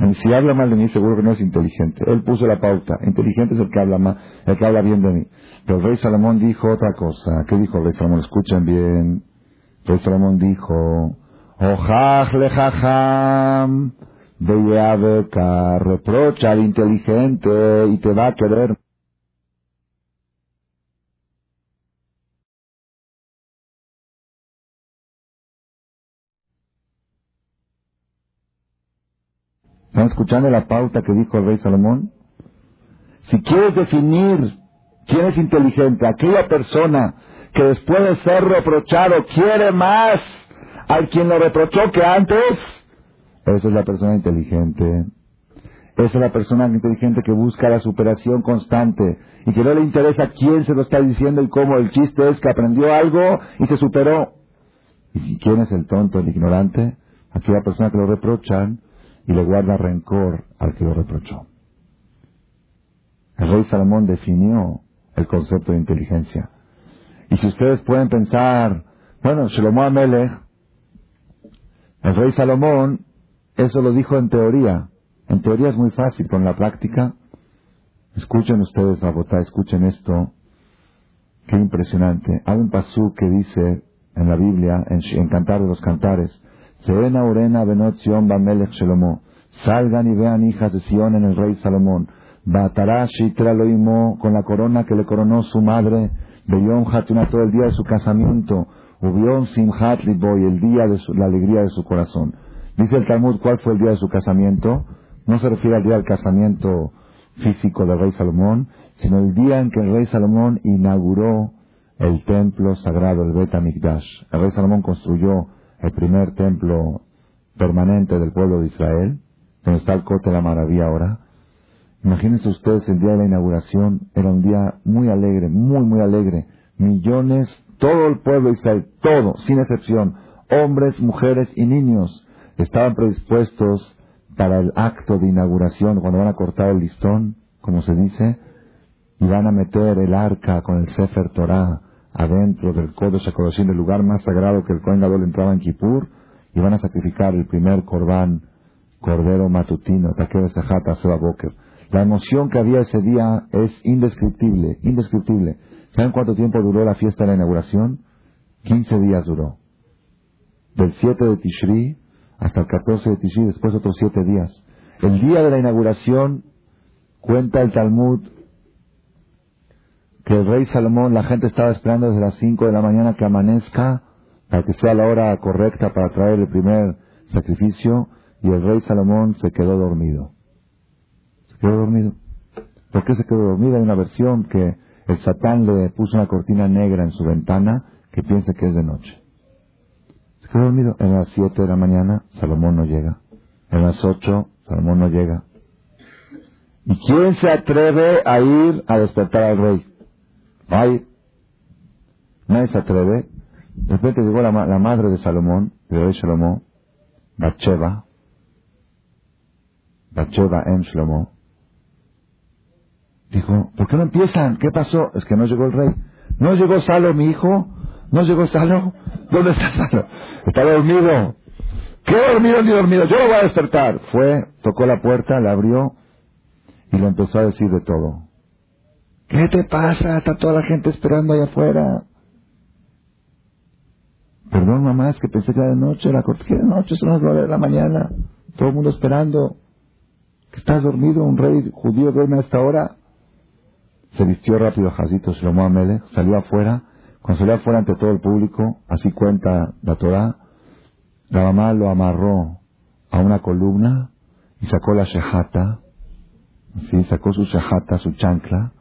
Y si habla mal de mí seguro que no es inteligente. Él puso la pauta. Inteligente es el que habla mal, el que habla bien de mí. Pero el rey Salomón dijo otra cosa. ¿Qué dijo el rey Salomón? Escuchen bien. Rey Salomón dijo, Ojaj lejajam, beca, reprocha al inteligente y te va a querer. ¿Están escuchando la pauta que dijo el rey Salomón? Si quieres definir quién es inteligente, aquella persona que después de ser reprochado quiere más al quien lo reprochó que antes, esa es la persona inteligente. Esa es la persona inteligente que busca la superación constante y que no le interesa quién se lo está diciendo y cómo. El chiste es que aprendió algo y se superó. ¿Y quién es el tonto, el ignorante? Aquella persona que lo reprochan y le guarda rencor al que lo reprochó. El rey Salomón definió el concepto de inteligencia. Y si ustedes pueden pensar, bueno, Shlomo Amelech, el rey Salomón, eso lo dijo en teoría. En teoría es muy fácil, con la práctica, escuchen ustedes, Rabotá, escuchen esto, qué impresionante. Hay un pasú que dice en la Biblia, en, Cantar de los Cantares, Serena Urena Benot Sion Bamelech Shelomo, salgan y vean hijas de Sion en el rey Salomón, Batarashi Traloimo, con la corona que le coronó su madre, Beyom Hatuna todo el día de su casamiento, Ubion Simhat Liboy, el día de la alegría de su corazón. Dice el Talmud, ¿cuál fue el día de su casamiento? No se refiere al día del casamiento físico del rey Salomón, sino el día en que el rey Salomón inauguró el templo sagrado, el Bet Amikdash. El rey Salomón construyó el primer templo permanente del pueblo de Israel, donde está el Cote de la Maravilla ahora. Imagínense ustedes el día de la inauguración, era un día muy alegre, muy, muy alegre. Millones, todo el pueblo de Israel, todo, sin excepción, hombres, mujeres y niños, estaban predispuestos para el acto de inauguración, cuando van a cortar el listón, como se dice, y van a meter el arca con el Sefer Torah adentro del Kodesh HaKodashim, el lugar más sagrado que el Kohen Gadol entraba en Kippur, y van a sacrificar el primer corbán, cordero matutino, Takeo Sejata Seba Boker. La emoción que había ese día es indescriptible, indescriptible. ¿Saben cuánto tiempo duró la fiesta de la inauguración? 15 días duró. Del 7 de Tishri hasta el 14 de Tishri, después otros 7 días. El día de la inauguración, cuenta el Talmud, que el rey Salomón, la gente estaba esperando desde las 5 de la mañana que amanezca, para que sea la hora correcta para traer el primer sacrificio, y el rey Salomón se quedó dormido quedó dormido. ¿Por qué se quedó dormido? Hay una versión que el Satán le puso una cortina negra en su ventana que piensa que es de noche. Se quedó dormido. En las siete de la mañana, Salomón no llega. En las ocho, Salomón no llega. ¿Y quién se atreve a ir a despertar al rey? Ay, nadie se atreve. De repente llegó la, madre de Salomón, de rey Salomón, Bacheva, Bacheva en Shlomo, Dijo, ¿por qué no empiezan? ¿Qué pasó? Es que no llegó el rey. ¿No llegó Salo, mi hijo? ¿No llegó Salo? ¿Dónde está Salo? Está dormido. ¿Qué dormido ni dormido? Yo lo voy a despertar. Fue, tocó la puerta, la abrió y le empezó a decir de todo. ¿Qué te pasa? Está toda la gente esperando allá afuera. Perdón, mamá, es que pensé que era de noche. La corte, ¿qué de noche? Son las nueve de la mañana. Todo el mundo esperando. ¿Que estás dormido? ¿Un rey judío duerme a esta hora? se vistió rápido Jazito Shlomo Amelech, salió afuera, cuando salió afuera ante todo el público, así cuenta la Torah, la mamá lo amarró a una columna y sacó la shehata, ¿sí? sacó su shehata, su chancla,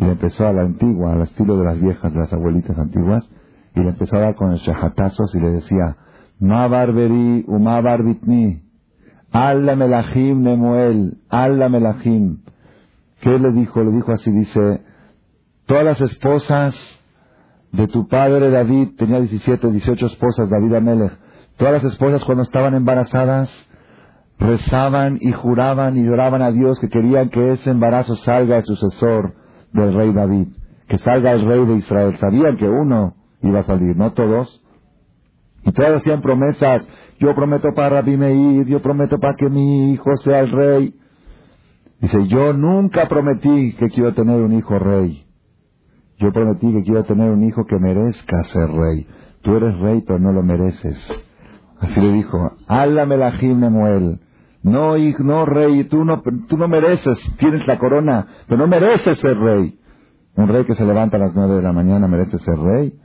y le empezó a la antigua, al estilo de las viejas, de las abuelitas antiguas, y le empezó a dar con el shehatazos y le decía, Ma barberi uma barbitni, alla melachim nemuel, alla melachim, ¿Qué le dijo? Le dijo así, dice, todas las esposas de tu padre David, tenía 17, 18 esposas, David Amelech, todas las esposas cuando estaban embarazadas, rezaban y juraban y lloraban a Dios que querían que ese embarazo salga el sucesor del rey David, que salga el rey de Israel. Sabían que uno iba a salir, no todos. Y todos hacían promesas. Yo prometo para Rabbi Meir, yo prometo para que mi hijo sea el rey. Dice, yo nunca prometí que quiero tener un hijo rey. Yo prometí que quiero tener un hijo que merezca ser rey. Tú eres rey, pero no lo mereces. Así le dijo, la Melahim Nemuel. No, no, rey, tú no, tú no mereces, tienes la corona, pero no mereces ser rey. Un rey que se levanta a las nueve de la mañana merece ser rey.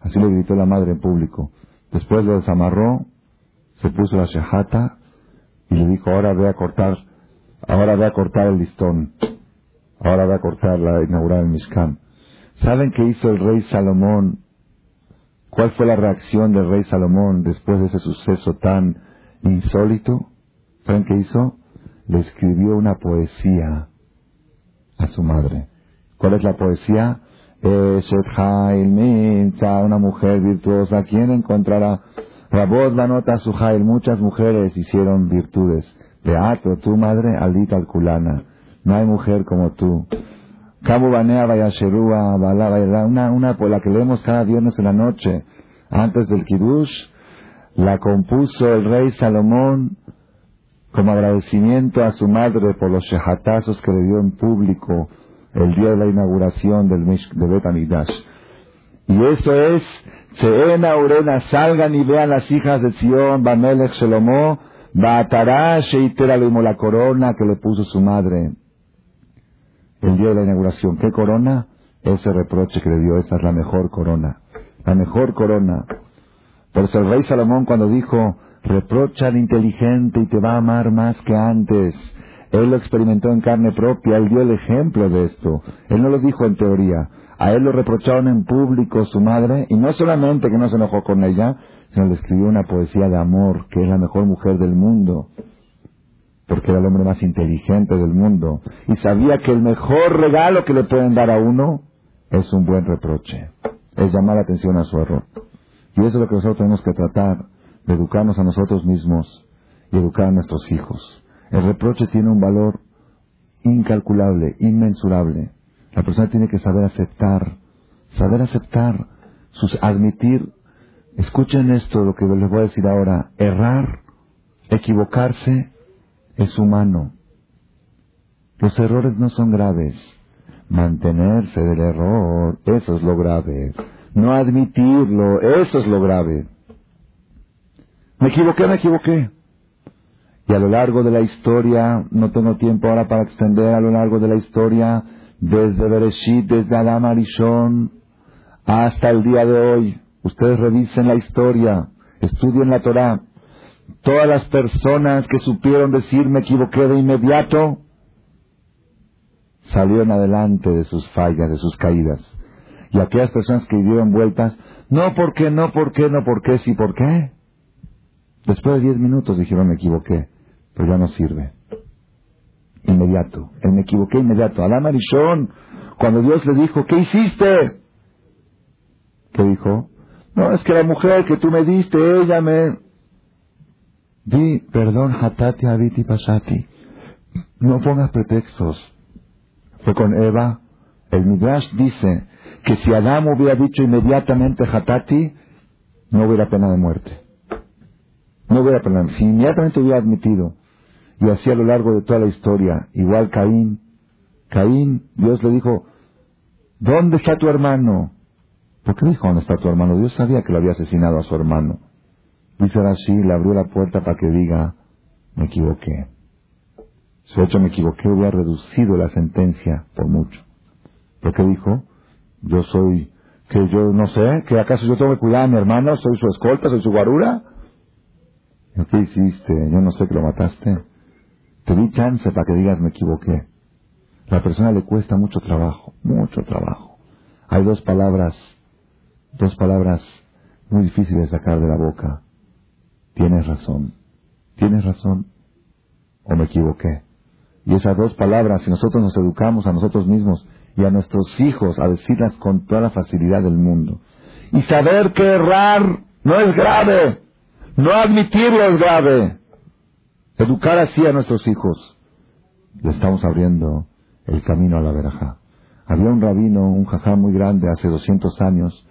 Así le gritó la madre en público. Después lo desamarró, se puso la shahata y le dijo, ahora voy a cortar, ahora voy a cortar el listón. Ahora voy a cortar la inaugurar el Mishkan. ¿Saben qué hizo el rey Salomón? ¿Cuál fue la reacción del rey Salomón después de ese suceso tan insólito? ¿Saben qué hizo? Le escribió una poesía a su madre. ¿Cuál es la poesía? una mujer virtuosa. ¿Quién encontrará? Rabot la nota su Muchas mujeres hicieron virtudes. Beato, tu madre, alita alculana. No hay mujer como tú. Cabo Banea Vayasherúa, una, una por la que leemos cada viernes en la noche, antes del Kiddush, la compuso el rey Salomón como agradecimiento a su madre por los shehatazos que le dio en público el día de la inauguración del, de Bet Y eso es, Seena Urena, salgan y vean las hijas de Sion, Bamelech Shelomó, Baatará Sheitera la corona que le puso su madre el día de la inauguración. ¿Qué corona? Ese reproche que le dio, esa es la mejor corona. La mejor corona. Por eso el rey Salomón cuando dijo, reprocha al inteligente y te va a amar más que antes. Él lo experimentó en carne propia, él dio el ejemplo de esto. Él no lo dijo en teoría. A él lo reprocharon en público su madre, y no solamente que no se enojó con ella, sino le escribió una poesía de amor, que es la mejor mujer del mundo, porque era el hombre más inteligente del mundo, y sabía que el mejor regalo que le pueden dar a uno es un buen reproche, es llamar la atención a su error. Y eso es lo que nosotros tenemos que tratar, de educarnos a nosotros mismos y educar a nuestros hijos. El reproche tiene un valor incalculable, inmensurable. La persona tiene que saber aceptar, saber aceptar, sus, admitir. Escuchen esto, lo que les voy a decir ahora. Errar, equivocarse, es humano. Los errores no son graves. Mantenerse del error, eso es lo grave. No admitirlo, eso es lo grave. Me equivoqué, me equivoqué. Y a lo largo de la historia, no tengo tiempo ahora para extender a lo largo de la historia, desde Bereshit, desde Adam Arishon, hasta el día de hoy. Ustedes revisen la historia, estudien la Torah. Todas las personas que supieron decir me equivoqué de inmediato, salieron adelante de sus fallas, de sus caídas. Y aquellas personas que dieron vueltas, no, ¿por qué? No, ¿por qué? No, ¿por qué? Sí, ¿por qué? Después de diez minutos dijeron me equivoqué pero ya no sirve. Inmediato. Él me equivoqué inmediato. Alá Marichón, cuando Dios le dijo, ¿qué hiciste? ¿Qué dijo? No, es que la mujer que tú me diste, ella me... Di, perdón, hatati habiti pasati. No pongas pretextos. Fue con Eva. El Midrash dice que si Adán hubiera dicho inmediatamente hatati, no hubiera pena de muerte. No hubiera pena. Si inmediatamente hubiera admitido, y así a lo largo de toda la historia. Igual Caín. Caín, Dios le dijo, ¿dónde está tu hermano? ¿Por qué dijo dónde está tu hermano? Dios sabía que lo había asesinado a su hermano. Dice así, le abrió la puerta para que diga, me equivoqué. Si hecho me equivoqué, hubiera reducido la sentencia por mucho. ¿Por qué dijo? Yo soy, que yo no sé, que acaso yo tengo que cuidar a mi hermano, soy su escolta, soy su guarura. ¿Qué hiciste? Yo no sé que lo mataste. Te di chance para que digas me equivoqué. La persona le cuesta mucho trabajo, mucho trabajo. Hay dos palabras, dos palabras muy difíciles de sacar de la boca. Tienes razón. Tienes razón. O me equivoqué. Y esas dos palabras, si nosotros nos educamos a nosotros mismos y a nuestros hijos a decirlas con toda la facilidad del mundo. Y saber que errar no es grave. No admitirlo es grave. educar así a nuestros hijos. Le estamos abriendo el camino a la veraja. Había un rabino, un jajá muy grande, hace 200 años,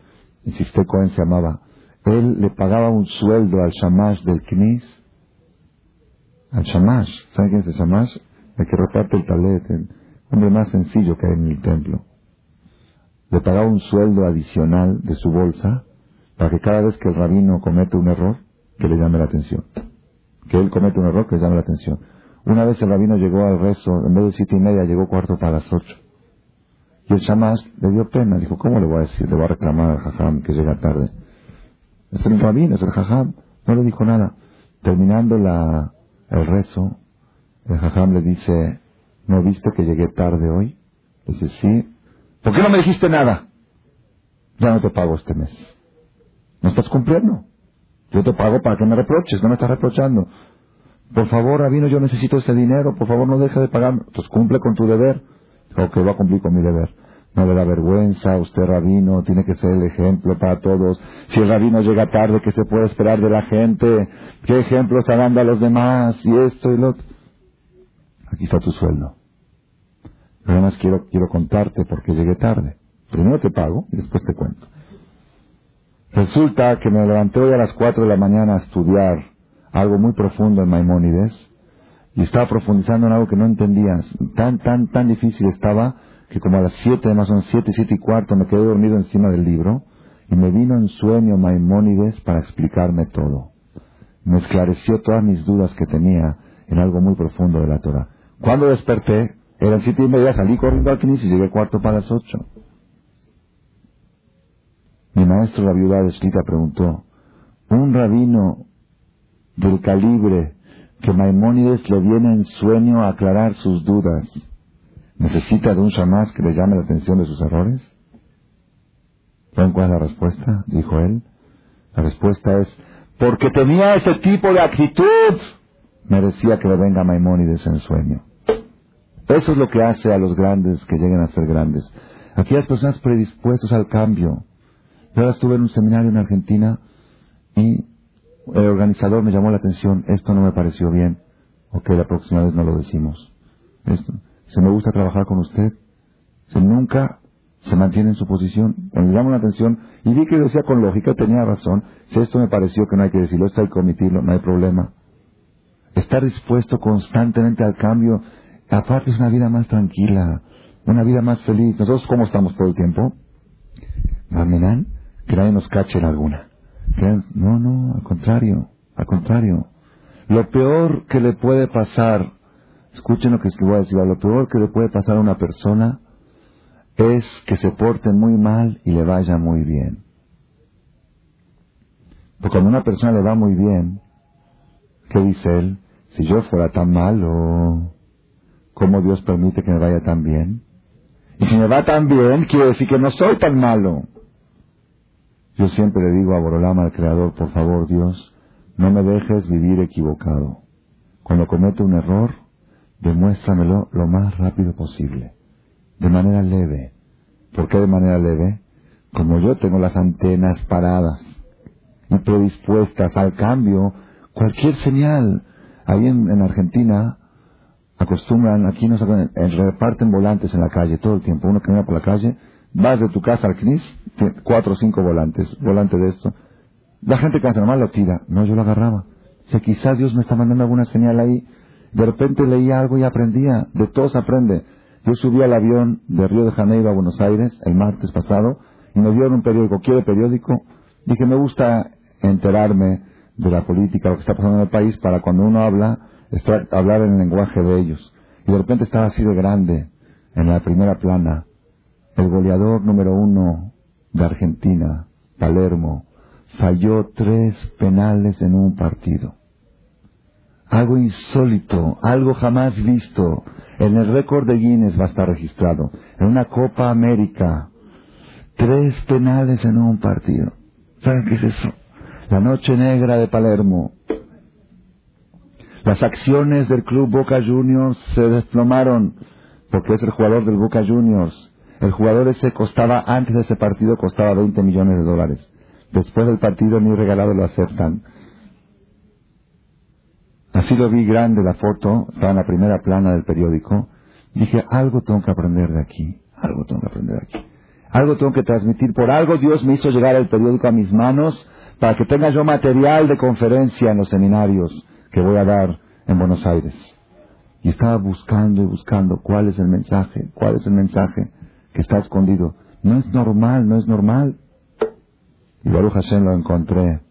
en Sifte Cohen se llamaba. Él le pagaba un sueldo al shamash del Knis. Al shamash. ¿Saben quién es el shamash? El que reparte el talet, el hombre más sencillo que hay en el templo. Le pagaba un sueldo adicional de su bolsa para que cada vez que el rabino comete un error, que le llame la atención. Que él comete un error, que le llame la atención. Una vez el rabino llegó al rezo, en vez de siete y media, llegó cuarto para las ocho. Y el shamash le dio pena, dijo, ¿cómo le voy a decir? Le voy a reclamar al jajam que llega tarde. Es el rabino, es el jajam. No le dijo nada. Terminando la, el rezo, el jajam le dice, ¿no viste que llegué tarde hoy? Le dice, sí. ¿Por qué no me dijiste nada? Ya no te pago este mes. No estás cumpliendo. Yo te pago para que me reproches, no me estás reprochando. Por favor, Rabino, yo necesito ese dinero, por favor no deje de pagarme. Entonces cumple con tu deber. Ok, voy a cumplir con mi deber. No le da vergüenza, usted rabino, tiene que ser el ejemplo para todos. Si el rabino llega tarde, ¿qué se puede esperar de la gente? ¿Qué ejemplo está dando a los demás? Y esto y lo otro. Aquí está tu sueldo. Pero además quiero, quiero contarte porque llegué tarde. Primero te pago y después te cuento. Resulta que me levanté hoy a las cuatro de la mañana a estudiar algo muy profundo en Maimónides y estaba profundizando en algo que no entendías. Tan, tan, tan difícil estaba que como a las siete, más o menos siete, siete y cuarto, me quedé dormido encima del libro y me vino en sueño Maimónides para explicarme todo. Me esclareció todas mis dudas que tenía en algo muy profundo de la Torah. Cuando desperté, eran siete y media, salí corriendo al Knis y llegué cuarto para las ocho. Mi maestro, la viuda de preguntó, ¿un rabino del calibre que Maimónides le viene en sueño a aclarar sus dudas, necesita de un shamás que le llame la atención de sus errores? ¿Saben cuál es la respuesta? Dijo él. La respuesta es, porque tenía ese tipo de actitud, merecía que le venga Maimónides en sueño. Eso es lo que hace a los grandes que lleguen a ser grandes. Aquellas personas predispuestas al cambio. Yo ahora estuve en un seminario en Argentina y el organizador me llamó la atención, esto no me pareció bien, ok, la próxima vez no lo decimos. Se me gusta trabajar con usted, se nunca se mantiene en su posición, me llamó la atención y vi que decía con lógica, tenía razón, si esto me pareció que no hay que decirlo, esto hay que omitirlo, no hay problema. Estar dispuesto constantemente al cambio, aparte es una vida más tranquila, una vida más feliz. Nosotros, ¿cómo estamos todo el tiempo? ¿Amenan? Que nadie nos cache alguna. No, no, al contrario, al contrario. Lo peor que le puede pasar, escuchen lo que voy a decir, lo peor que le puede pasar a una persona es que se porte muy mal y le vaya muy bien. Porque cuando una persona le va muy bien, ¿qué dice él? Si yo fuera tan malo, ¿cómo Dios permite que me vaya tan bien? Y si me va tan bien, quiere decir que no soy tan malo. Yo siempre le digo a Borolama, al Creador, por favor Dios, no me dejes vivir equivocado. Cuando cometo un error, demuéstramelo lo más rápido posible, de manera leve. ¿Por qué de manera leve? Como yo tengo las antenas paradas y predispuestas al cambio, cualquier señal. Ahí en, Argentina acostumbran, aquí nos reparten volantes en la calle todo el tiempo. Uno camina por la calle, vas de tu casa al CNIS, cuatro o cinco volantes, volante de esto. La gente que hace normal lo tira. No, yo lo agarraba. O quizás Dios me está mandando alguna señal ahí. De repente leía algo y aprendía. De todos aprende. Yo subí al avión de Río de Janeiro a Buenos Aires el martes pasado y me dieron un periódico. ¿Quiere periódico? Dije, me gusta enterarme de la política, lo que está pasando en el país, para cuando uno habla, hablar en el lenguaje de ellos. Y de repente estaba así de grande, en la primera plana, el goleador número uno de Argentina, Palermo, falló tres penales en un partido. Algo insólito, algo jamás visto. En el récord de Guinness va a estar registrado. En una Copa América, tres penales en un partido. ¿Saben qué es eso? La noche negra de Palermo. Las acciones del club Boca Juniors se desplomaron porque es el jugador del Boca Juniors el jugador ese costaba, antes de ese partido, costaba 20 millones de dólares. Después del partido ni regalado lo aceptan. Así lo vi grande la foto, estaba en la primera plana del periódico. Dije, algo tengo que aprender de aquí, algo tengo que aprender de aquí. Algo tengo que transmitir. Por algo Dios me hizo llegar el periódico a mis manos para que tenga yo material de conferencia en los seminarios que voy a dar en Buenos Aires. Y estaba buscando y buscando cuál es el mensaje, cuál es el mensaje que está escondido. No es normal, no es normal. Y Baruch Hashem lo encontré.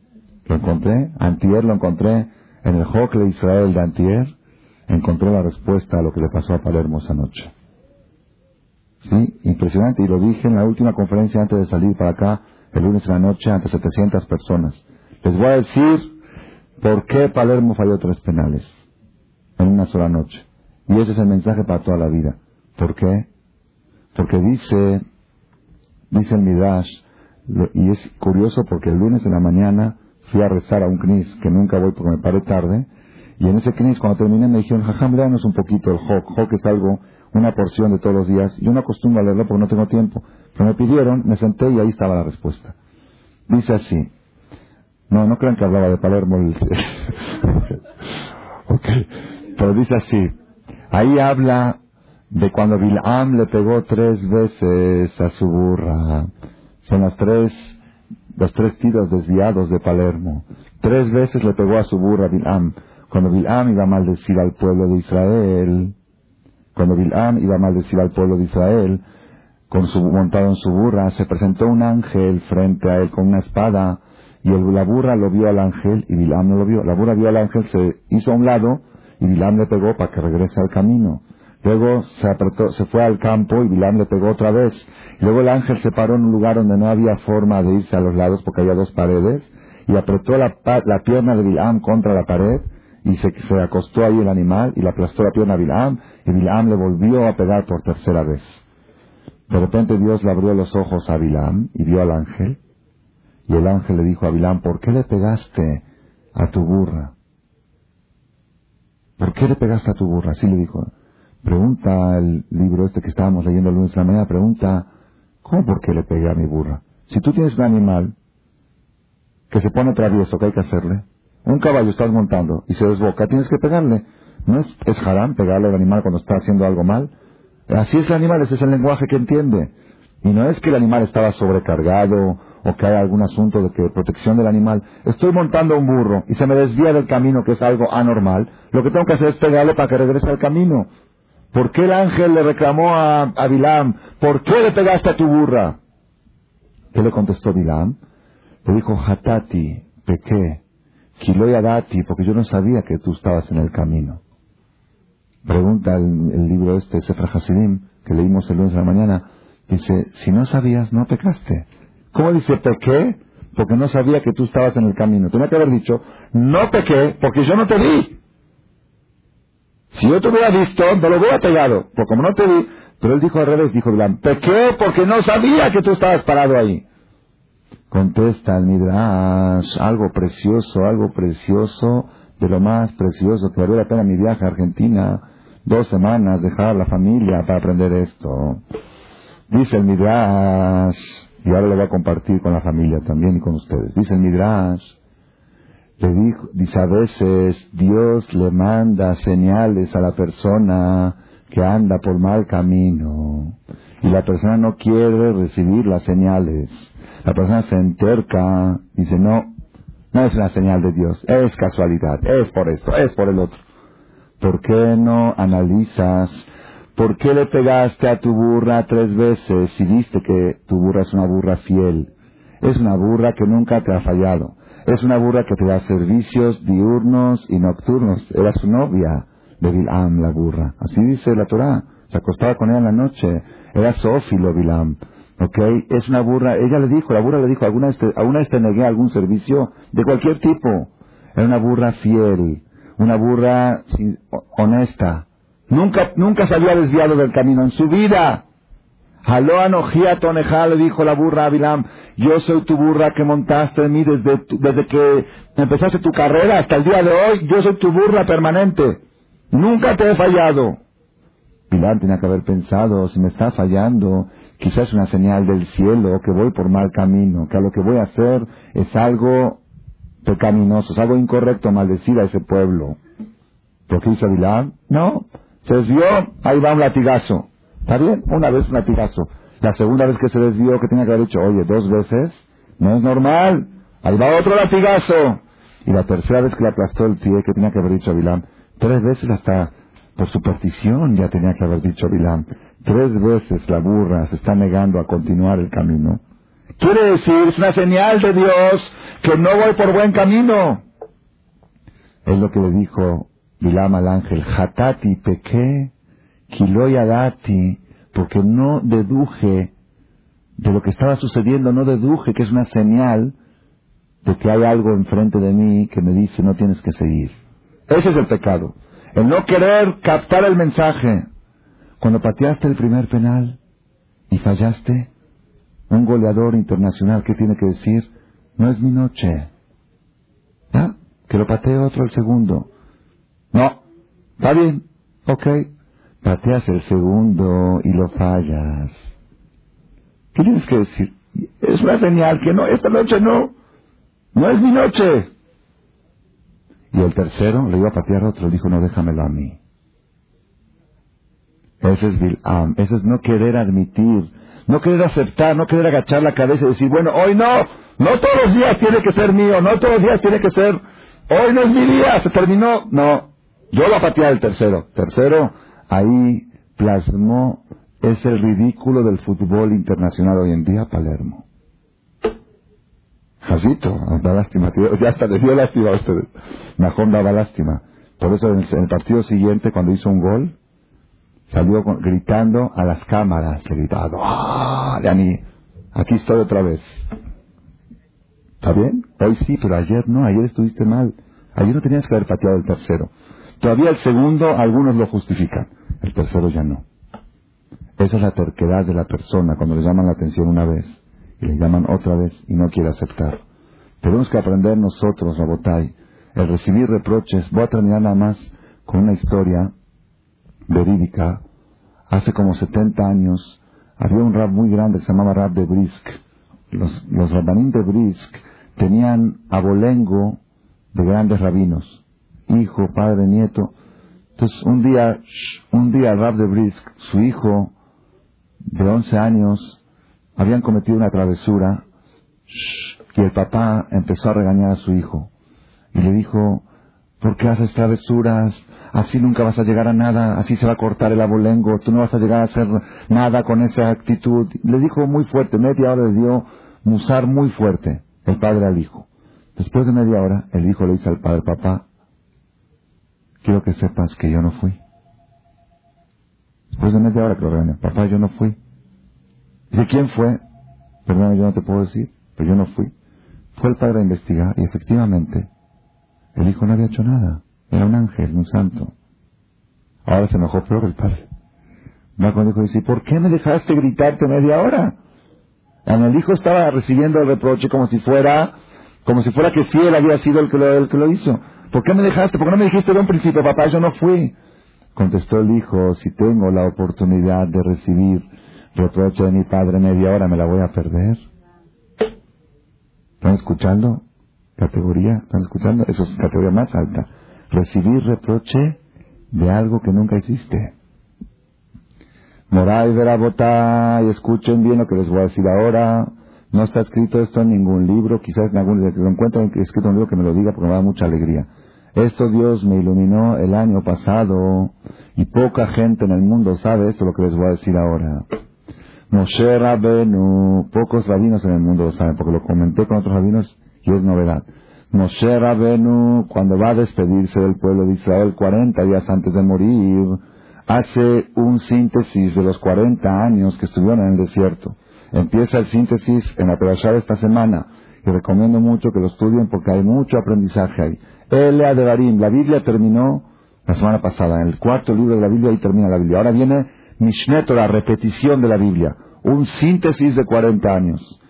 Lo encontré, antier lo encontré en el Jocle Israel de antier. Encontré la respuesta a lo que le pasó a Palermo esa noche. Sí, impresionante. Y lo dije en la última conferencia antes de salir para acá, el lunes en la noche, ante 700 personas. Les voy a decir por qué Palermo falló tres penales en una sola noche. Y ese es el mensaje para toda la vida. ¿Por qué? Porque dice, dice el Midrash, y es curioso porque el lunes en la mañana fui a rezar a un knis, que nunca voy porque me paré tarde, y en ese knis cuando terminé me dijeron, jajam, léanos un poquito el Hok. Hok es algo, una porción de todos los días. Yo no acostumbro a leerlo porque no tengo tiempo. Pero me pidieron, me senté y ahí estaba la respuesta. Dice así. No, no crean que hablaba de Palermo. ok. Pero dice así. Ahí habla de cuando Bilam le pegó tres veces a su burra. Son las tres, los tres tiros desviados de Palermo. Tres veces le pegó a su burra Bilam. Cuando Bilam iba a maldecir al pueblo de Israel, cuando Bilam iba a maldecir al pueblo de Israel, con su, montado en su burra, se presentó un ángel frente a él con una espada, y la burra lo vio al ángel y Bilam no lo vio. La burra vio al ángel, se hizo a un lado, y Bilam le pegó para que regrese al camino. Luego se, apretó, se fue al campo y Bilam le pegó otra vez. Luego el ángel se paró en un lugar donde no había forma de irse a los lados porque había dos paredes y apretó la, la pierna de Bilam contra la pared y se, se, acostó ahí el animal y le aplastó la pierna a Bilam y Bilam le volvió a pegar por tercera vez. De repente Dios le abrió los ojos a Bilam y vio al ángel y el ángel le dijo a Bilam, ¿por qué le pegaste a tu burra? ¿Por qué le pegaste a tu burra? Así le dijo. Pregunta el libro este que estábamos leyendo el lunes la mañana, pregunta, ¿cómo por qué le pegué a mi burra? Si tú tienes un animal que se pone travieso, ¿qué hay que hacerle? Un caballo estás montando y se desboca, tienes que pegarle. ¿No es, es harán pegarle al animal cuando está haciendo algo mal? Así es el animal, ese es el lenguaje que entiende. Y no es que el animal estaba sobrecargado o que hay algún asunto de que protección del animal. Estoy montando un burro y se me desvía del camino, que es algo anormal. Lo que tengo que hacer es pegarle para que regrese al camino. ¿Por qué el ángel le reclamó a, a Bilam? ¿Por qué le pegaste a tu burra? ¿Qué le contestó Bilam? Le dijo, Hatati, pequé, Kiloyadati, porque yo no sabía que tú estabas en el camino. Pregunta el, libro este, Sefra Hasidim, que leímos el lunes de la mañana, dice, si no sabías, no pecaste. ¿Cómo dice pequé? Porque no sabía que tú estabas en el camino. Tenía que haber dicho, no pequé, porque yo no te vi. Si yo te hubiera visto, me lo hubiera pegado. Porque como no te vi, pero él dijo al revés, dijo Bilam, pequé porque no sabía que tú estabas parado ahí. Contesta el Midrash, algo precioso, algo precioso, de lo más precioso, que valió la pena mi viaje a Argentina, dos semanas, dejar la familia para aprender esto. Dice el Midrash, y ahora lo voy a compartir con la familia también y con ustedes. Dice el Midrash, le dijo, dice a veces Dios le manda señales a la persona que anda por mal camino y la persona no quiere recibir las señales. La persona se enterca, dice no, no es una señal de Dios, es casualidad, es por esto, es por el otro. ¿Por qué no analizas por qué le pegaste a tu burra tres veces si viste que tu burra es una burra fiel? Es una burra que nunca te ha fallado. Es una burra que te da servicios diurnos y nocturnos. Era su novia de Bilam, la burra. Así dice la Torah. Se acostaba con ella en la noche. Era Sófilo Bilam. ¿Ok? Es una burra. Ella le dijo, la burra le dijo, ¿alguna vez te, ¿alguna vez te negué algún servicio? De cualquier tipo. Era una burra fiel. Una burra honesta. Nunca, nunca se había desviado del camino en su vida. Aló anojía toneja, le dijo la burra a Bilam, yo soy tu burra que montaste en mí desde, desde que empezaste tu carrera hasta el día de hoy, yo soy tu burra permanente. Nunca te he fallado. Bilam tenía que haber pensado, si me está fallando, quizás es una señal del cielo, que voy por mal camino, que a lo que voy a hacer es algo pecaminoso, es algo incorrecto maldecir a ese pueblo. ¿Por qué hizo Bilam? No, se desvió, ahí va un latigazo. ¿Está bien? Una vez un latigazo. La segunda vez que se desvió, que tenía que haber dicho, oye, dos veces, no es normal. Ahí va otro latigazo. Y la tercera vez que le aplastó el pie, que tenía que haber dicho Bilam, tres veces hasta por superstición ya tenía que haber dicho Bilam. Tres veces la burra se está negando a continuar el camino. Quiere decir, es una señal de Dios que no voy por buen camino. Es lo que le dijo Bilam al ángel, Hatati pequé, kiloyadati, porque no deduje de lo que estaba sucediendo, no deduje que es una señal de que hay algo enfrente de mí que me dice no tienes que seguir. Ese es el pecado. El no querer captar el mensaje. Cuando pateaste el primer penal y fallaste, un goleador internacional, ¿qué tiene que decir? No es mi noche. ¿Ya? Que lo patee otro el segundo. No. Está bien. Ok. Pateas el segundo y lo fallas. ¿Qué tienes que decir? Es una señal que no, esta noche no. No es mi noche. Y el tercero le iba a patear otro, dijo, no, déjamelo a mí. Ese es Bil'am, ese es no querer admitir, no querer aceptar, no querer agachar la cabeza y decir, bueno, hoy no, no todos los días tiene que ser mío, no todos los días tiene que ser, hoy no es mi día, se terminó. No, yo lo a el tercero. Tercero, ahí plasmó, es el ridículo del fútbol internacional hoy en día, Palermo. Jasito, da lástima, ya hasta le dio lástima a ustedes. Nahum daba lástima. Por eso en el, partido siguiente, cuando hizo un gol, salió gritando a las cámaras, le gritaba, ¡Ah! aquí estoy otra vez. ¿Está bien? Hoy sí, pero ayer no, ayer estuviste mal. Ayer no tenías que haber pateado el tercero. Todavía el segundo, algunos lo justifican. El tercero ya no. Esa es la terquedad de la persona cuando le llaman la atención una vez y le llaman otra vez y no quiere aceptar. Tenemos que aprender nosotros, Rabotay, el recibir reproches. Voy a terminar nada más con una historia verídica. Hace como 70 años había un rab muy grande que se llamaba Rab de Brisk. Los, los rabanín de Brisk tenían abolengo de grandes rabinos, hijo, padre, nieto. Entonces un día, un día Rab de Brisk, su hijo de 11 años, habían cometido una travesura y el papá empezó a regañar a su hijo y le dijo, ¿por qué haces travesuras? Así nunca vas a llegar a nada, así se va a cortar el abolengo, tú no vas a llegar a hacer nada con esa actitud. Le dijo muy fuerte, media hora le dio musar muy fuerte el padre al hijo. Después de media hora, el hijo le dice al padre, papá, quiero que sepas que yo no fui. Después de media hora que lo papá, yo no fui. Dice, ¿quién fue? Perdón, yo no te puedo decir, pero yo no fui. Fue el padre a investigar y efectivamente el hijo no había hecho nada. Era un ángel, un santo. Ahora se enojó peor el padre. Va cuando dijo, dice, ¿por qué me dejaste gritarte media hora? el hijo estaba recibiendo el reproche como si fuera, como si fuera que él había sido el que lo, el que lo hizo. ¿Por qué me dejaste? ¿Por qué no me dijiste de un principio, papá? Yo no fui. Contestó el hijo, si tengo la oportunidad de recibir reproche de mi padre media hora, ¿me la voy a perder? ¿Están escuchando? categoría, ¿están escuchando? Eso es categoría más alta. Recibir reproche de algo que nunca existe. Moray Verabotá, y escuchen bien lo que les voy a decir ahora. No está escrito esto en ningún libro, quizás en algún que lo encuentro escrito en un libro que me lo diga porque me da mucha alegría. Esto Dios me iluminó el año pasado y poca gente en el mundo sabe esto lo que les voy a decir ahora. Moshe Rabenu, pocos rabinos en el mundo lo saben porque lo comenté con otros rabinos y es novedad. Moshe Rabenu, cuando va a despedirse del pueblo de Israel 40 días antes de morir, hace un síntesis de los 40 años que estuvieron en el desierto. Empieza el síntesis en la Perashá de esta semana y recomiendo mucho que lo estudien porque hay mucho aprendizaje ahí. Elea de Barim, la Biblia terminó la semana pasada, en el cuarto libro de la Biblia y termina la Biblia. Ahora viene Mishneto, la repetición de la Biblia, un síntesis de 40 años.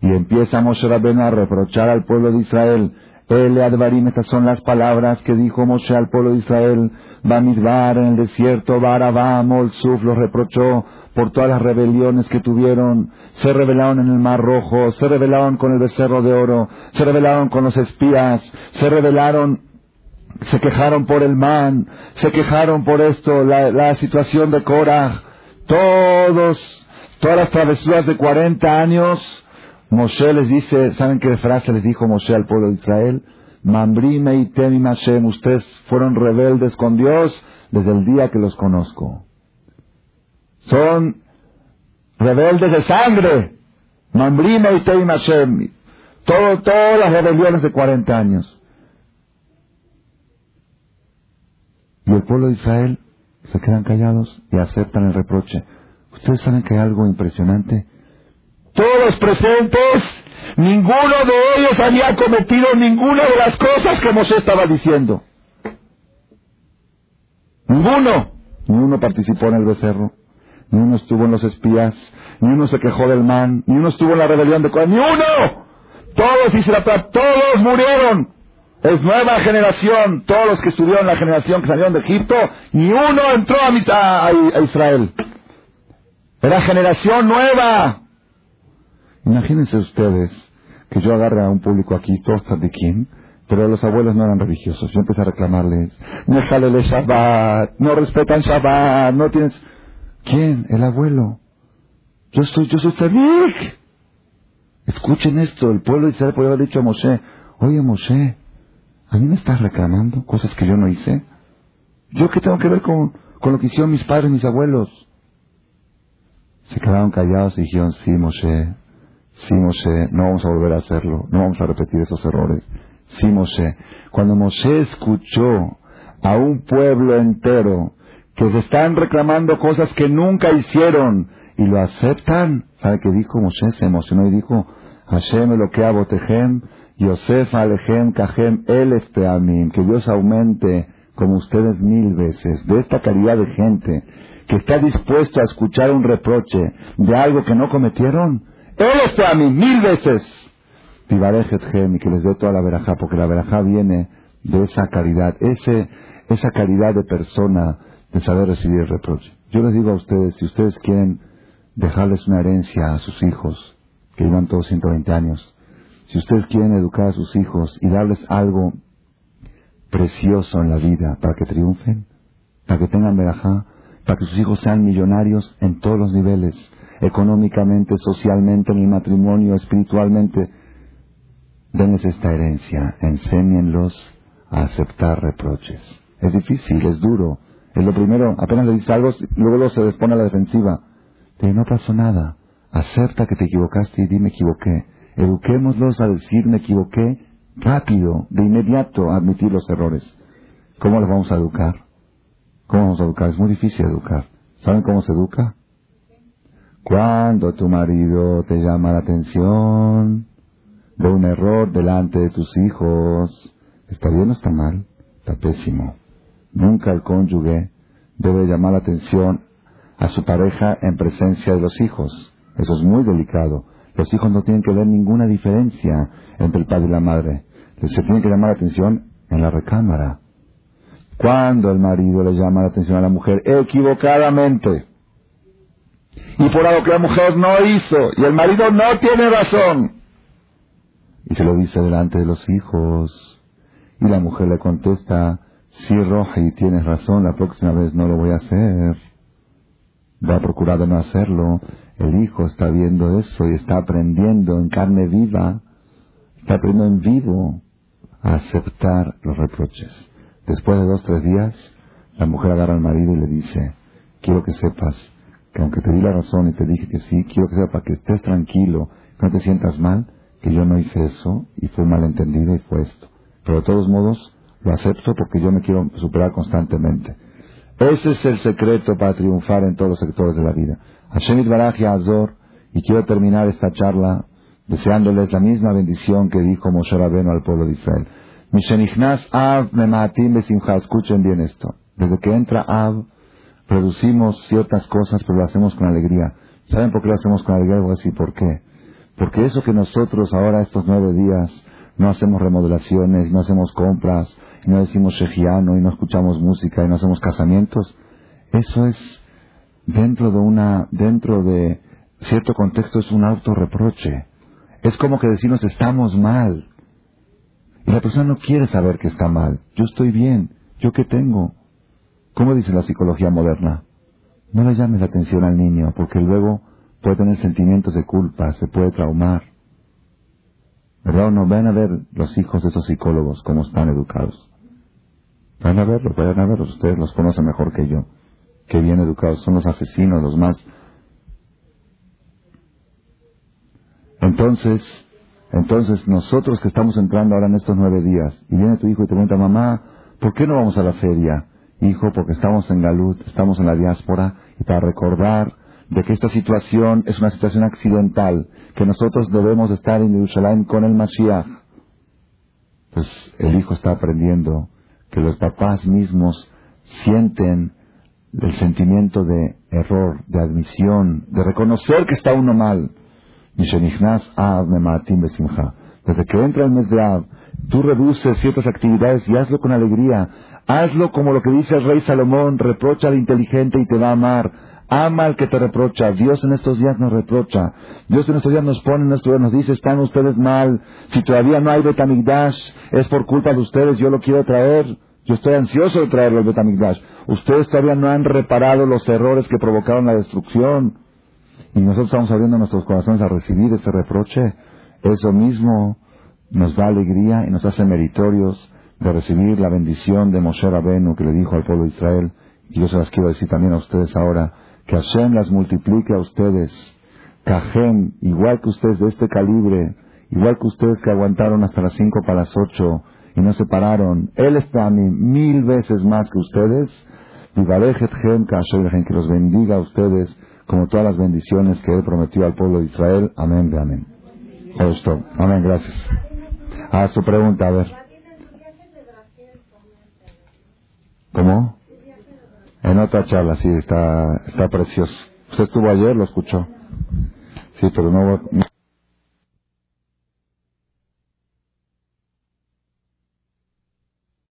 Y empieza Moshe Rabbeinu a reprochar al pueblo de Israel. Ele Advarim, estas son las palabras que dijo Moshe al pueblo de Israel. Bamidbar en el desierto, Barabá, Molsuf, los reprochó por todas las rebeliones que tuvieron. Se rebelaron en el Mar Rojo, se rebelaron con el becerro de oro, se rebelaron con los espías, se rebelaron se quejaron por el man, se quejaron por esto, la, situación de Korah, todos, todas las travesuras de 40 años, Moshe les dice, ¿saben qué frase les dijo Moshe al pueblo de Israel? Mambrime y Temim Hashem, ustedes fueron rebeldes con Dios desde el día que los conozco. Son rebeldes de sangre. Mambrime y Temim Hashem. Todo, todas las rebeliones de 40 años. Y el pueblo de Israel se quedan callados y aceptan el reproche. Ustedes saben que hay algo impresionante. Todos los presentes, ninguno de ellos había cometido ninguna de las cosas que Mosé estaba diciendo. Ninguno. Ni uno participó en el becerro, ni uno estuvo en los espías, ni uno se quejó del man, ni uno estuvo en la rebelión de ni uno. Todos Israel, todos murieron. Es nueva generación. Todos los que estudiaron la generación que salieron de Egipto, ni uno entró a, mitad, a, Israel. Era generación nueva. Imagínense ustedes que yo agarre a un público aquí, todos de quién, pero los abuelos no eran religiosos. Yo empecé a reclamarles, no Shabbat, no respetan Shabbat, no tienes... ¿Quién? El abuelo. Yo soy, yo soy Tzadik. Escuchen esto, el pueblo de Israel podría haber dicho a Moshe, oye Moshe, ¿A mí me estás reclamando cosas que yo no hice? ¿Yo qué tengo que ver con, con lo que hicieron mis padres, mis abuelos? Se quedaron callados y dijeron, sí, Moshe, sí, Moshe, no vamos a volver a hacerlo, no vamos a repetir esos errores. Sí, Moshe. Cuando Moshe escuchó a un pueblo entero que se están reclamando cosas que nunca hicieron y lo aceptan, ¿sabe qué dijo Moshe? Se emocionó y dijo, Hashem lo que Tejem, Yosef Alejem Kajem El Esteamim, que Dios aumente como ustedes mil veces de esta calidad de gente que está dispuesto a escuchar un reproche de algo que no cometieron. El Esteamim, mil veces. y que les dé toda la verajá, porque la verajá viene de esa caridad, ese, esa calidad de persona de saber recibir el. Yo les digo a ustedes, si ustedes quieren dejarles una herencia a sus hijos, que llevan todos 120 años, si ustedes quieren educar a sus hijos y darles algo precioso en la vida para que triunfen, para que tengan verajá, para que sus hijos sean millonarios en todos los niveles, económicamente, socialmente, en el matrimonio, espiritualmente, denles esta herencia, enséñenlos a aceptar reproches. Es difícil, es duro. Es lo primero, apenas le dices algo, luego se dispone a la defensiva. Pero no pasó nada. Acepta que te equivocaste y dime equivoqué. Eduquémoslos a decir me equivoqué rápido, de inmediato, a admitir los errores. ¿Cómo los vamos a educar? ¿Cómo vamos a educar? Es muy difícil educar. ¿Saben cómo se educa? Cuando tu marido te llama la atención de un error delante de tus hijos, ¿está bien o está mal? Está pésimo. Nunca el cónyuge debe llamar la atención a su pareja en presencia de los hijos. Eso es muy delicado. Los hijos no tienen que ver ninguna diferencia entre el padre y la madre. Se tiene que llamar la atención en la recámara. Cuando el marido le llama la atención a la mujer equivocadamente y por algo que la mujer no hizo y el marido no tiene razón y se lo dice delante de los hijos y la mujer le contesta sí roja y tienes razón la próxima vez no lo voy a hacer va a procurar de no hacerlo el hijo está viendo eso y está aprendiendo en carne viva, está aprendiendo en vivo a aceptar los reproches. Después de dos, tres días, la mujer agarra al marido y le dice, quiero que sepas que aunque te di la razón y te dije que sí, quiero que sepas que estés tranquilo, que no te sientas mal, que yo no hice eso y fue malentendido y fue esto. Pero de todos modos, lo acepto porque yo me quiero superar constantemente. Ese es el secreto para triunfar en todos los sectores de la vida. Hashem Baraj Azor, y quiero terminar esta charla deseándoles la misma bendición que dijo Moshe Rabbeinu al pueblo de Israel. Mishenichnas Av Mematim Besimcha, escuchen bien esto. Desde que entra Av, producimos ciertas cosas, pero lo hacemos con alegría. ¿Saben por qué lo hacemos con alegría? Voy a decir por qué. Porque eso que nosotros ahora, estos nueve días, no hacemos remodelaciones, no hacemos compras, y no decimos shejiano, y no escuchamos música, y no hacemos casamientos, eso es dentro de una, dentro de cierto contexto es un autorreproche. Es como que decimos estamos mal. Y la persona no quiere saber que está mal. Yo estoy bien. ¿Yo qué tengo? ¿Cómo dice la psicología moderna? No le llames la atención al niño, porque luego puede tener sentimientos de culpa, se puede traumar. ¿Verdad no? Vayan a ver los hijos de esos psicólogos, cómo están educados. Vayan a verlos, vayan a verlos. Ustedes los conocen mejor que yo. Qué bien educados. Son los asesinos, los más... Entonces, entonces nosotros que estamos entrando ahora en estos nueve días, y viene tu hijo y te pregunta, mamá, ¿por qué no vamos a la feria? Hijo, porque estamos en Galut, estamos en la diáspora, y para recordar de que esta situación es una situación accidental, que nosotros debemos estar en Jerusalén con el Mashiach. Entonces el hijo está aprendiendo que los papás mismos sienten el sentimiento de error, de admisión, de reconocer que está uno mal. Desde que entra el mes de Av, tú reduces ciertas actividades y hazlo con alegría. Hazlo como lo que dice el rey Salomón, reprocha al inteligente y te va a amar. Ama al que te reprocha. Dios en estos días nos reprocha. Dios en estos días nos pone en nuestro nos dice, están ustedes mal. Si todavía no hay Betamigdash, es por culpa de ustedes, yo lo quiero traer. Yo estoy ansioso de traerlo al Betamigdash. Ustedes todavía no han reparado los errores que provocaron la destrucción. Y nosotros estamos abriendo nuestros corazones a recibir ese reproche. Eso mismo nos da alegría y nos hace meritorios de recibir la bendición de Moshe Rabenu que le dijo al pueblo de Israel. Y yo se las quiero decir también a ustedes ahora que Hashem las multiplique a ustedes. Cajem, igual que ustedes de este calibre, igual que ustedes que aguantaron hasta las cinco para las ocho y no se pararon. Él está a mí mil veces más que ustedes. Y que los bendiga a ustedes como todas las bendiciones que Él prometió al pueblo de Israel. Amén, amén. Amén, gracias. A su pregunta, a ver. ¿Cómo? En otra charla, sí, está, está precioso. Usted estuvo ayer, lo escuchó. Sí, pero no...